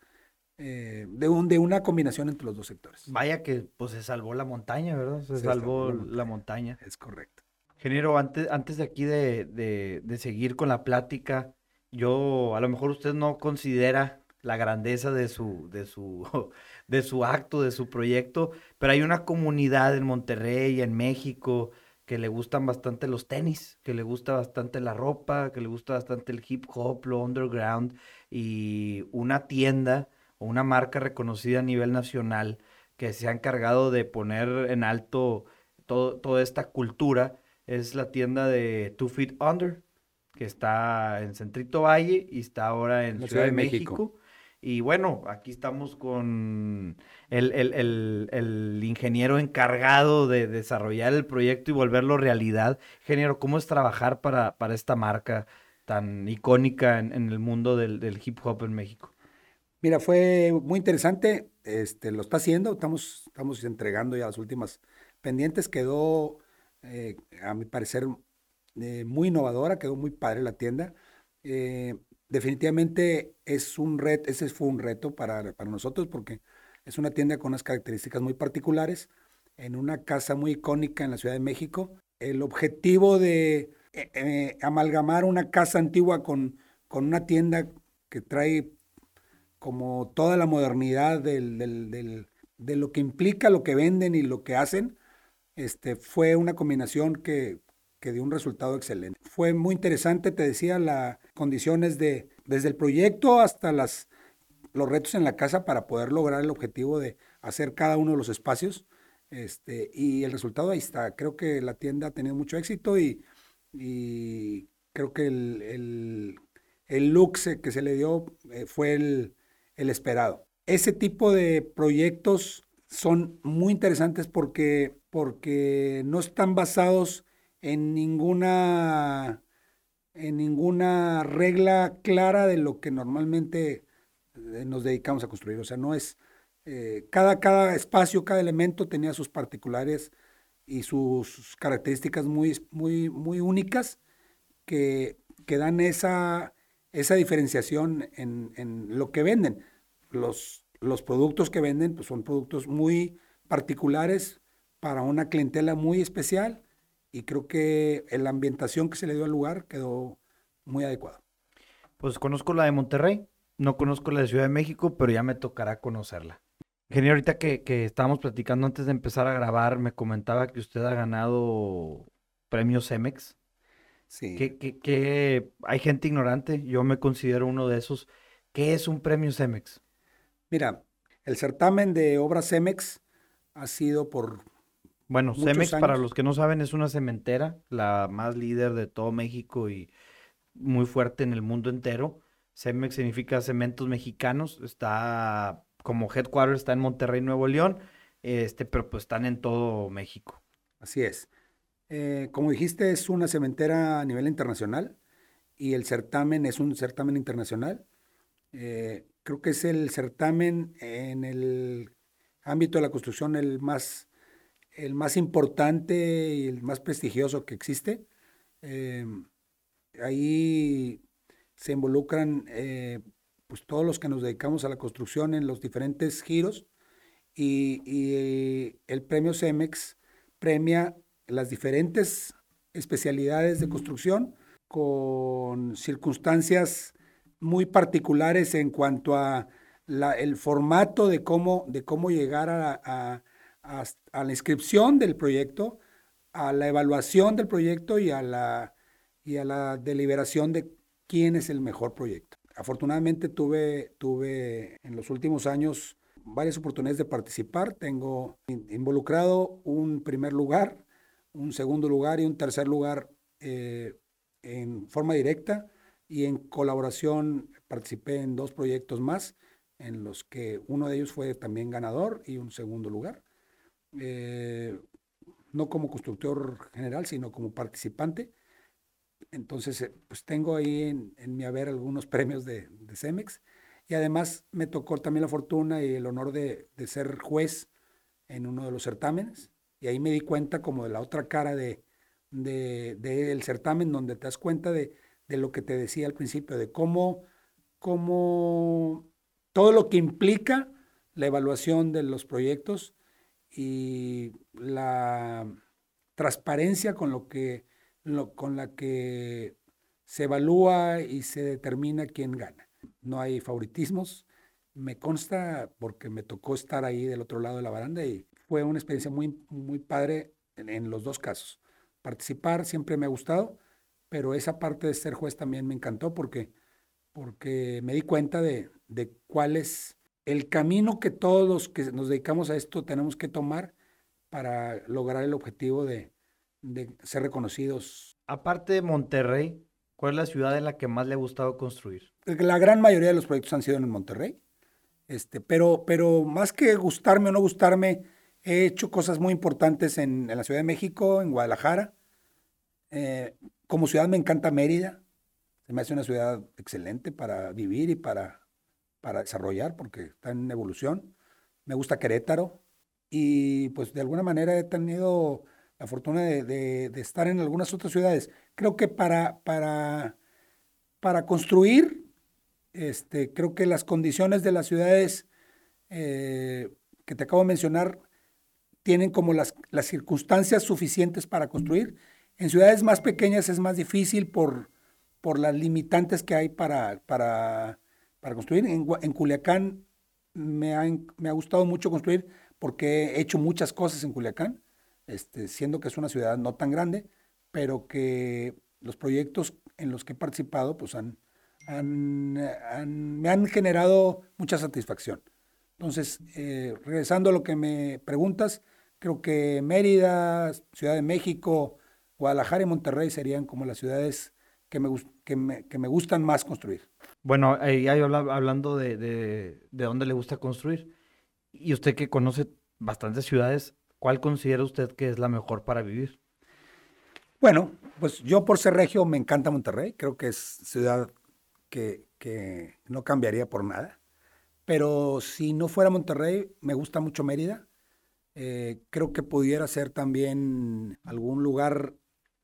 eh, de, un, de una combinación entre los dos sectores. Vaya que pues se salvó la montaña, ¿verdad? Se, salvó la montaña. Es correcto. Ingeniero, antes, antes de aquí de, seguir con la plática, yo, a lo mejor usted no considera la grandeza de su, de su, de su acto, de su proyecto, pero hay una comunidad en Monterrey, en México, que le gustan bastante los tenis, que le gusta bastante la ropa, que le gusta bastante el hip hop, lo underground y una tienda o una marca reconocida a nivel nacional que se ha encargado de poner en alto toda esta cultura es la tienda de Two Feet Under, que está en Centrito Valle y está ahora en Ciudad, de México. Y bueno, aquí estamos con el, ingeniero encargado de desarrollar el proyecto y volverlo realidad. Ingeniero, ¿cómo es trabajar para, para esta marca tan icónica en, el mundo del, hip hop en México? Mira, fue muy interesante. Este, lo está haciendo, estamos, estamos entregando ya las últimas pendientes. Quedó, eh, a mi parecer, eh, muy innovadora, quedó muy padre la tienda. Eh, definitivamente es un reto, ese fue un reto para, para nosotros porque es una tienda con unas características muy particulares, en una casa muy icónica en la Ciudad de México. El objetivo de amalgamar una casa antigua con, con una tienda que trae como toda la modernidad del, de lo que implica lo que venden y lo que hacen, este, fue una combinación que, que dio un resultado excelente. Fue muy interesante, te decía, las condiciones de, desde el proyecto hasta las, los retos en la casa para poder lograr el objetivo de hacer cada uno de los espacios. Este, y el resultado ahí está. Creo que la tienda ha tenido mucho éxito y, y creo que el, el, el look que se le dio eh, fue el, el esperado. Ese tipo de proyectos son muy interesantes porque, porque no están basados en ninguna, en ninguna regla clara de lo que normalmente eh, nos dedicamos a construir. O sea, no es, eh, cada, cada espacio, cada elemento tenía sus particulares y sus características muy, muy, muy únicas que, que dan esa, esa diferenciación en, en, lo que venden. Los, los productos que venden pues, son productos muy particulares para una clientela muy especial y creo que la ambientación que se le dio al lugar quedó muy adecuada. Pues conozco la de Monterrey, no conozco la de Ciudad de México, pero ya me tocará conocerla. Ingeniero, ahorita que, que estábamos platicando antes de empezar a grabar, me comentaba que usted ha ganado premios Cemex. Sí. Que, que, que, hay gente ignorante, yo me considero uno de esos. ¿Qué es un premio Cemex? Mira, el certamen de obras Cemex ha sido por bueno, Cemex, para los que no saben, es una cementera, la más líder de todo México y muy fuerte en el mundo entero. Cemex significa Cementos Mexicanos, está como headquarters, está en Monterrey, Nuevo León, este, pero pues están en todo México. Así es. Eh, como dijiste, es una cementera a nivel internacional y el certamen es un certamen internacional. Eh, creo que es el certamen en el ámbito de la construcción el más el más importante y el más prestigioso que existe. Eh, ahí se involucran eh, pues todos los que nos dedicamos a la construcción en los diferentes giros y, el premio CEMEX premia las diferentes especialidades de construcción con circunstancias muy particulares en cuanto a el formato de cómo, de cómo llegar a a, la inscripción del proyecto, a la evaluación del proyecto y a la, y a la deliberación de quién es el mejor proyecto. Afortunadamente tuve, tuve en los últimos años varias oportunidades de participar. Tengo involucrado un primer lugar, un segundo lugar y un tercer lugar eh, en forma directa y en colaboración participé en dos proyectos más en los que uno de ellos fue también ganador y un segundo lugar. Eh, no como constructor general, sino como participante. Entonces, eh, pues tengo ahí en, mi haber algunos premios de, CEMEX y además me tocó también la fortuna y el honor de, ser juez en uno de los certámenes y ahí me di cuenta como de la otra cara de, del certamen donde te das cuenta de, lo que te decía al principio, de cómo, cómo todo lo que implica la evaluación de los proyectos y la transparencia con, lo que, con la que se evalúa y se determina quién gana. No hay favoritismos. Me consta porque me tocó estar ahí del otro lado de la baranda y fue una experiencia muy, muy padre en, los dos casos. participar, siempre me ha gustado, pero esa parte de ser juez también me encantó porque, porque me di cuenta de, de cuál es el camino que todos los que nos dedicamos a esto tenemos que tomar para lograr el objetivo de, de ser reconocidos. Aparte de Monterrey, ¿cuál es la ciudad en la que más le ha gustado construir? La gran mayoría de los proyectos han sido en Monterrey, este, pero, pero más que gustarme o no gustarme, he hecho cosas muy importantes en, en la Ciudad de México, en Guadalajara. Eh, como ciudad me encanta Mérida, se me hace una ciudad excelente para vivir y para, para desarrollar, porque está en evolución. Me gusta Querétaro y pues de alguna manera he tenido la fortuna de, estar en algunas otras ciudades. Creo que para, para, para construir, este, creo que las condiciones de las ciudades eh, que te acabo de mencionar tienen como las, las circunstancias suficientes para construir. En ciudades más pequeñas es más difícil por, por las limitantes que hay para, para, para construir. En, en Culiacán me ha, me ha gustado mucho construir porque he hecho muchas cosas en Culiacán este, siendo que es una ciudad no tan grande, pero que los proyectos en los que he participado pues han, me han generado mucha satisfacción. Entonces, eh, regresando a lo que me preguntas, creo que Mérida, Ciudad de México, Guadalajara y Monterrey serían como las ciudades que me, que me, gustan más construir. Bueno, ahí hablando de, de, de dónde le gusta construir, y usted que conoce bastantes ciudades, ¿Cuál considera usted que es la mejor para vivir? Bueno, pues yo por ser regio me encanta Monterrey. Creo que es ciudad que, no cambiaría por nada. Pero si no fuera Monterrey, me gusta mucho Mérida. Eh, creo que pudiera ser también algún lugar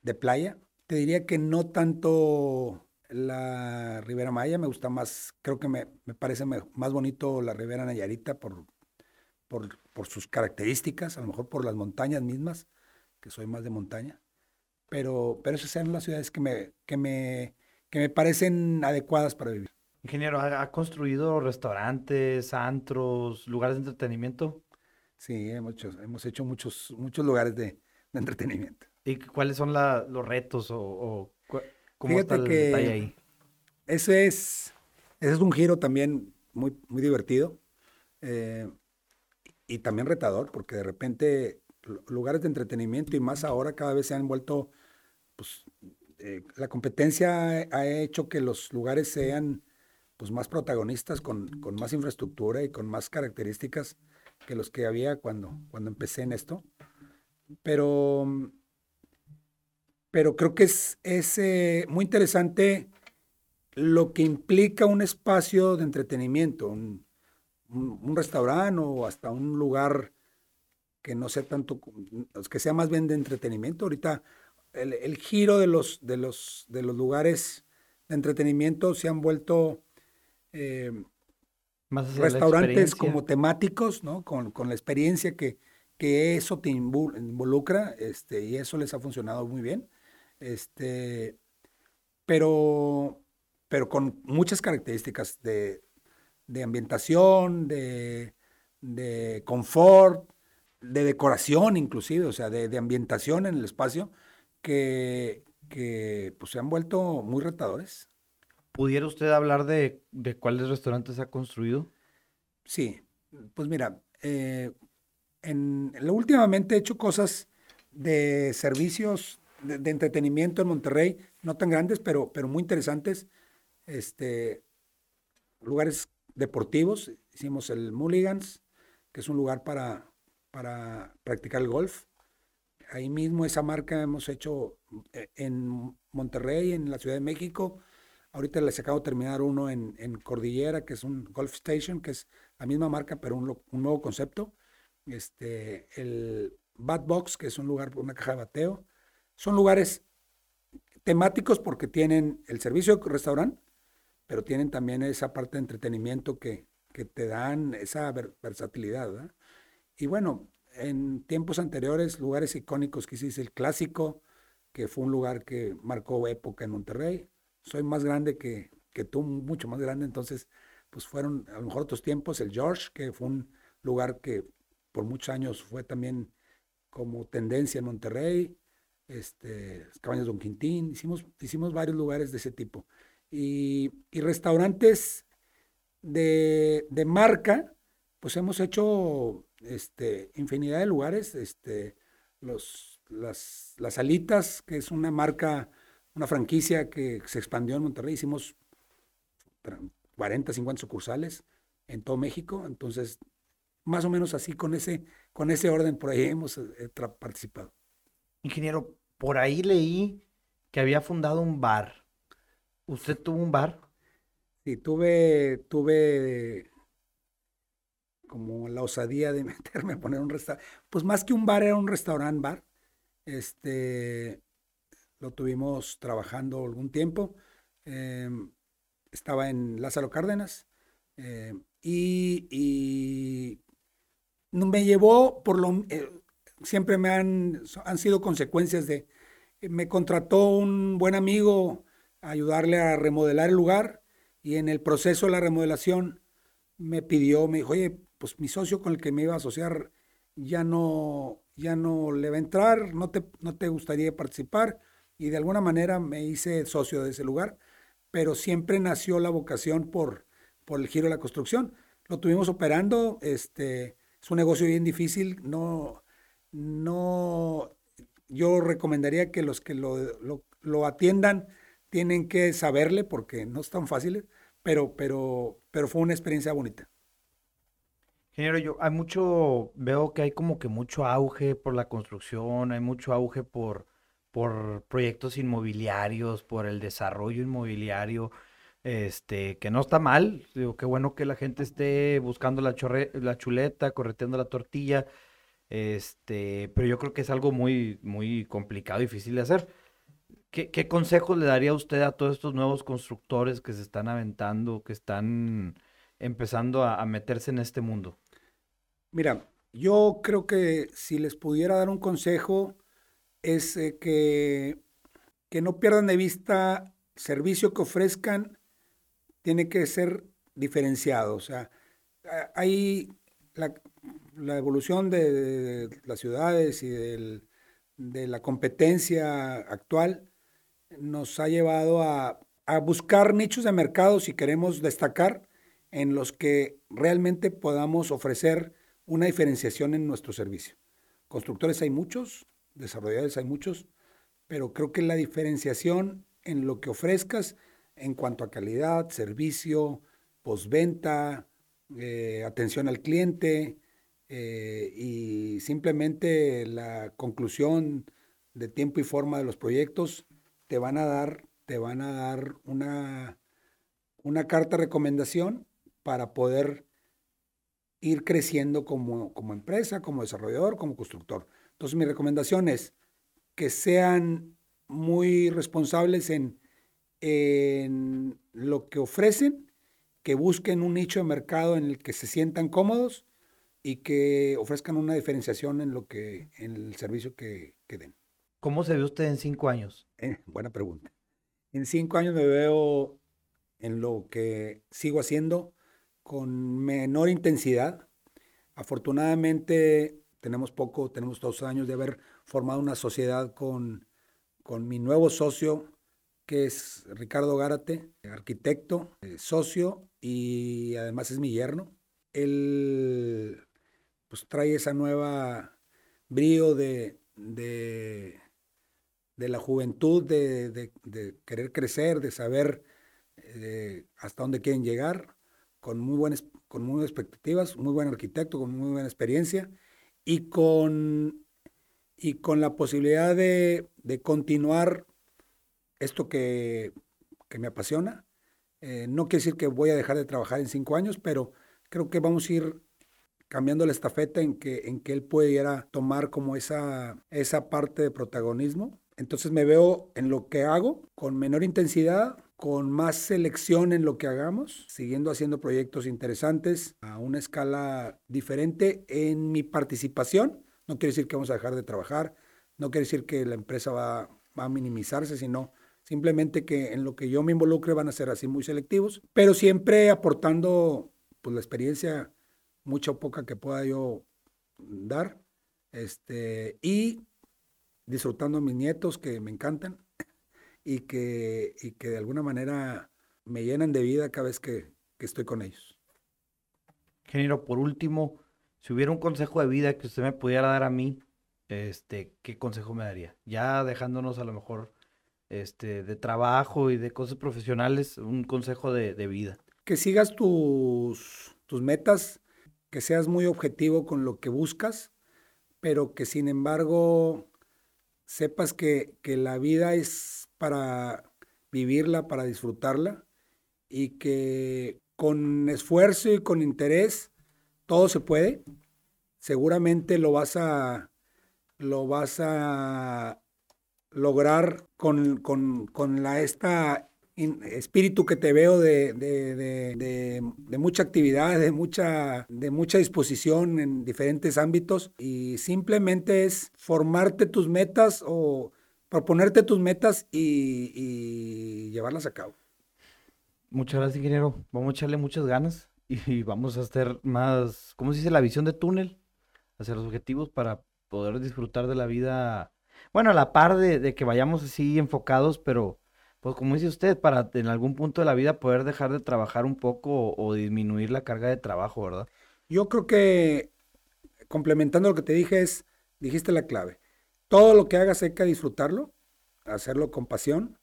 de playa. Te diría que no tanto la Ribera Maya, me gusta más, creo que me, me parece más bonito la Ribera Nayarita por, por, por, sus características, a lo mejor por las montañas mismas, que soy más de montaña, pero, pero esas son las ciudades que me, que, me, que me parecen adecuadas para vivir. Ingeniero, ¿ha, construido restaurantes, antros, lugares de entretenimiento? Sí, hemos hecho, hemos hecho muchos, muchos lugares de, de entretenimiento. ¿Y cuáles son la, los retos o, o cómo está el detalle ahí? Ese es, ese es un giro también muy, muy divertido. Eh, y también retador, porque de repente lugares de entretenimiento y más ahora cada vez se han vuelto, pues eh, la competencia ha hecho que los lugares sean pues más protagonistas, con, con, más infraestructura y con más características que los que había cuando, cuando empecé en esto. Pero, pero creo que es, es eh, muy interesante lo que implica un espacio de entretenimiento, un, un, restaurante o hasta un lugar que no sea tanto, que sea más bien de entretenimiento. Ahorita el, giro de los, de, los, de los lugares de entretenimiento se han vuelto eh, restaurantes como temáticos, ¿no? Con, la experiencia que, que eso te involucra, este, y eso les ha funcionado muy bien. Este, pero, pero con muchas características de, de ambientación, de, de confort, de decoración inclusive, o sea, de, ambientación en el espacio, que, que pues, se han vuelto muy retadores. ¿Pudiera usted hablar de, cuáles restaurantes ha construido? Sí, pues mira, eh, en, últimamente he hecho cosas de servicios de, entretenimiento en Monterrey, no tan grandes, pero, pero muy interesantes. Este, lugares deportivos. Hicimos el Mulligans, que es un lugar para, para practicar el golf. Ahí mismo esa marca hemos hecho eh, en Monterrey, en la Ciudad de México. Ahorita les acabo de terminar uno en, Cordillera, que es un Golf Station, que es la misma marca, pero un, un nuevo concepto. Este, el Bat Box, que es un lugar, una caja de bateo. Son lugares temáticos porque tienen el servicio de restaurante, pero tienen también esa parte de entretenimiento que, que te dan esa versatilidad. Y bueno, en tiempos anteriores, lugares icónicos que hiciste, el clásico, que fue un lugar que marcó época en Monterrey. Soy más grande que, que tú, mucho más grande, entonces, pues fueron a lo mejor otros tiempos. El George, que fue un lugar que por muchos años fue también como tendencia en Monterrey. Este, Cabañas Don Quintín, hicimos, hicimos varios lugares de ese tipo. Y, restaurantes de, de, marca, pues hemos hecho este, infinidad de lugares, este, los, las, las Alitas, que es una marca, una franquicia que se expandió en Monterrey, hicimos 40, 50 sucursales en todo México, entonces más o menos así con ese, con ese orden por ahí hemos eh, participado. Ingeniero, por ahí leí que había fundado un bar. ¿Usted tuvo un bar? Sí, tuve, tuve como la osadía de meterme a poner un restaurante. Pues más que un bar, era un restaurante bar. Este, lo tuvimos trabajando algún tiempo. Em, estaba en Lázaro Cárdenas. Em, y, me llevó por lo... Eh, siempre me han, han sido consecuencias de... Me contrató un buen amigo a ayudarle a remodelar el lugar y en el proceso de la remodelación me pidió, me dijo, oye, pues mi socio con el que me iba a asociar ya no, ya no le va a entrar, no te, no te gustaría participar y de alguna manera me hice socio de ese lugar, pero siempre nació la vocación por, por el giro de la construcción. Lo tuvimos operando, este, es un negocio bien difícil, no, no, yo recomendaría que los que lo, lo, atiendan tienen que saberle porque no es tan fácil, pero, pero, pero fue una experiencia bonita. Ingeniero, yo hay mucho, veo que hay como que mucho auge por la construcción, hay mucho auge por, por proyectos inmobiliarios, por el desarrollo inmobiliario, este, que no está mal, digo, qué bueno que la gente esté buscando la, la chuleta, correteando la tortilla, este, pero yo creo que es algo muy, muy complicado, difícil de hacer. ¿Qué, qué consejos le daría usted a todos estos nuevos constructores que se están aventando, que están empezando a meterse en este mundo? Mira, yo creo que si les pudiera dar un consejo es eh, que, que no pierdan de vista el servicio que ofrezcan, tiene que ser diferenciado. O sea, hay la, evolución de, las ciudades y de la competencia actual nos ha llevado a, a buscar nichos de mercado si queremos destacar en los que realmente podamos ofrecer una diferenciación en nuestro servicio. Constructores hay muchos, desarrolladores hay muchos, pero creo que la diferenciación en lo que ofrezcas en cuanto a calidad, servicio, postventa, eh, atención al cliente eh, y simplemente la conclusión de tiempo y forma de los proyectos te van a dar, te van a dar una, una carta de recomendación para poder ir creciendo como, como empresa, como desarrollador, como constructor. Entonces mi recomendación es que sean muy responsables en, en lo que ofrecen, que busquen un nicho de mercado en el que se sientan cómodos y que ofrezcan una diferenciación en lo que en el servicio que, que den. ¿Cómo se ve usted en cinco años? Eh, buena pregunta. En cinco años me veo en lo que sigo haciendo, con menor intensidad. Afortunadamente tenemos poco, tenemos dos años de haber formado una sociedad con, con mi nuevo socio, que es Ricardo Gárate, arquitecto, eh, socio y además es mi yerno. Él pues trae esa nueva brío de, de, la juventud, de, querer crecer, de saber eh, hasta dónde quieren llegar con muy buenas, con muy buenas expectativas, muy buen arquitecto, con muy buena experiencia y con, y con la posibilidad de, de continuar esto que, que me apasiona. Eh, no quiere decir que voy a dejar de trabajar en cinco años, pero creo que vamos a ir cambiando la estafeta en que, en que él pudiera tomar como esa, esa parte de protagonismo. Entonces me veo en lo que hago con menor intensidad, con más selección en lo que hagamos, siguiendo haciendo proyectos interesantes a una escala diferente en mi participación. No quiere decir que vamos a dejar de trabajar, no quiere decir que la empresa va, a minimizarse, sino simplemente que en lo que yo me involucre van a ser así muy selectivos, pero siempre aportando pues, la experiencia, mucha o poca que pueda yo dar, este, y disfrutando a mis nietos que me encantan y que, y que de alguna manera me llenan de vida cada vez que, que estoy con ellos. Ingeniero, por último, si hubiera un consejo de vida que usted me pudiera dar a mí, este, ¿qué consejo me daría? Ya dejándonos a lo mejor este, de trabajo y de cosas profesionales, un consejo de, de vida. Que sigas tus, tus metas, que seas muy objetivo con lo que buscas, pero que sin embargo sepas que, que la vida es para vivirla, para disfrutarla y que con esfuerzo y con interés todo se puede. Seguramente lo vas a, lo vas a lograr con, con, la, esta espíritu que te veo de, mucha actividad, de mucha, de mucha disposición en diferentes ámbitos y simplemente es formarte tus metas o proponerte tus metas y, y llevarlas a cabo. Muchas gracias, ingeniero. Vamos a echarle muchas ganas y vamos a hacer más, ¿cómo se dice? La visión de túnel hacia los objetivos para poder disfrutar de la vida, bueno, a la par de, que vayamos así enfocados, pero pues como dice usted, para en algún punto de la vida poder dejar de trabajar un poco o, disminuir la carga de trabajo, ¿verdad? Yo creo que complementando lo que te dije es, dijiste la clave. Todo lo que hagas hay que disfrutarlo, hacerlo con pasión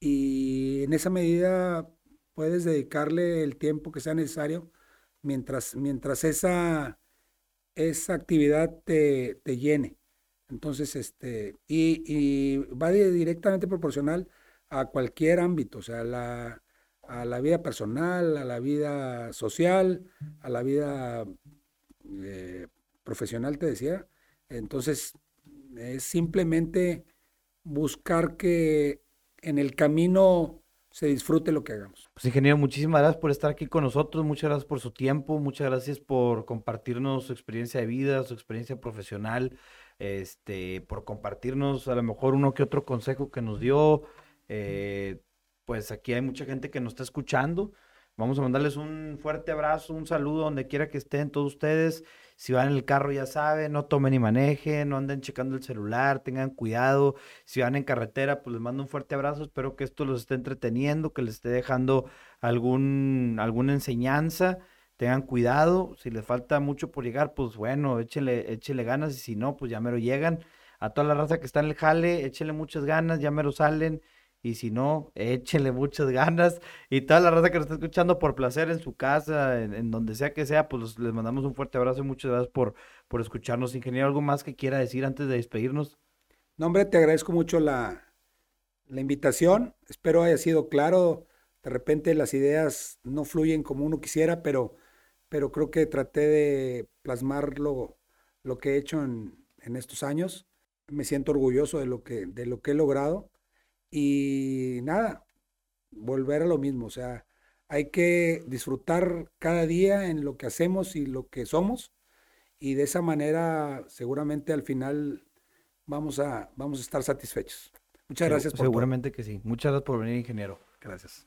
y en esa medida puedes dedicarle el tiempo que sea necesario mientras, mientras esa, esa actividad te, llene. Entonces, este, y, va directamente proporcional a cualquier ámbito, o sea, la, a la vida personal, a la vida social, a la vida eh, profesional, te decía. Entonces, es simplemente buscar que en el camino se disfrute lo que hagamos. Pues ingeniero, muchísimas gracias por estar aquí con nosotros, muchas gracias por su tiempo, muchas gracias por compartirnos su experiencia de vida, su experiencia profesional, este, por compartirnos a lo mejor uno que otro consejo que nos dio. Eh, pues aquí hay mucha gente que nos está escuchando. Vamos a mandarles un fuerte abrazo, un saludo donde quiera que estén todos ustedes. Si van en el carro, ya saben, no tomen ni manejen, no anden checando el celular, tengan cuidado. Si van en carretera, pues les mando un fuerte abrazo. Espero que esto los esté entreteniendo, que les esté dejando algún, alguna enseñanza. Tengan cuidado. Si les falta mucho por llegar, pues bueno, échenle, échenle ganas. Y si no, pues ya mero llegan. A toda la raza que está en el jale, échenle muchas ganas, ya mero salen. Y si no, échenle muchas ganas. Y toda la raza que nos está escuchando por placer en su casa, en, donde sea que sea, pues les mandamos un fuerte abrazo y muchas gracias por, por escucharnos. Ingeniero, ¿algo más que quiera decir antes de despedirnos? No, hombre, te agradezco mucho la, la invitación. Espero haya sido claro. De repente las ideas no fluyen como uno quisiera, pero, pero creo que traté de plasmar lo, lo que he hecho en, en estos años. Me siento orgulloso de lo que, de lo que he logrado y nada, volver a lo mismo, o sea, hay que disfrutar cada día en lo que hacemos y lo que somos y de esa manera seguramente al final vamos a, vamos a estar satisfechos. Muchas gracias por Seguramente que sí. Muchas gracias por venir, ingeniero. Gracias.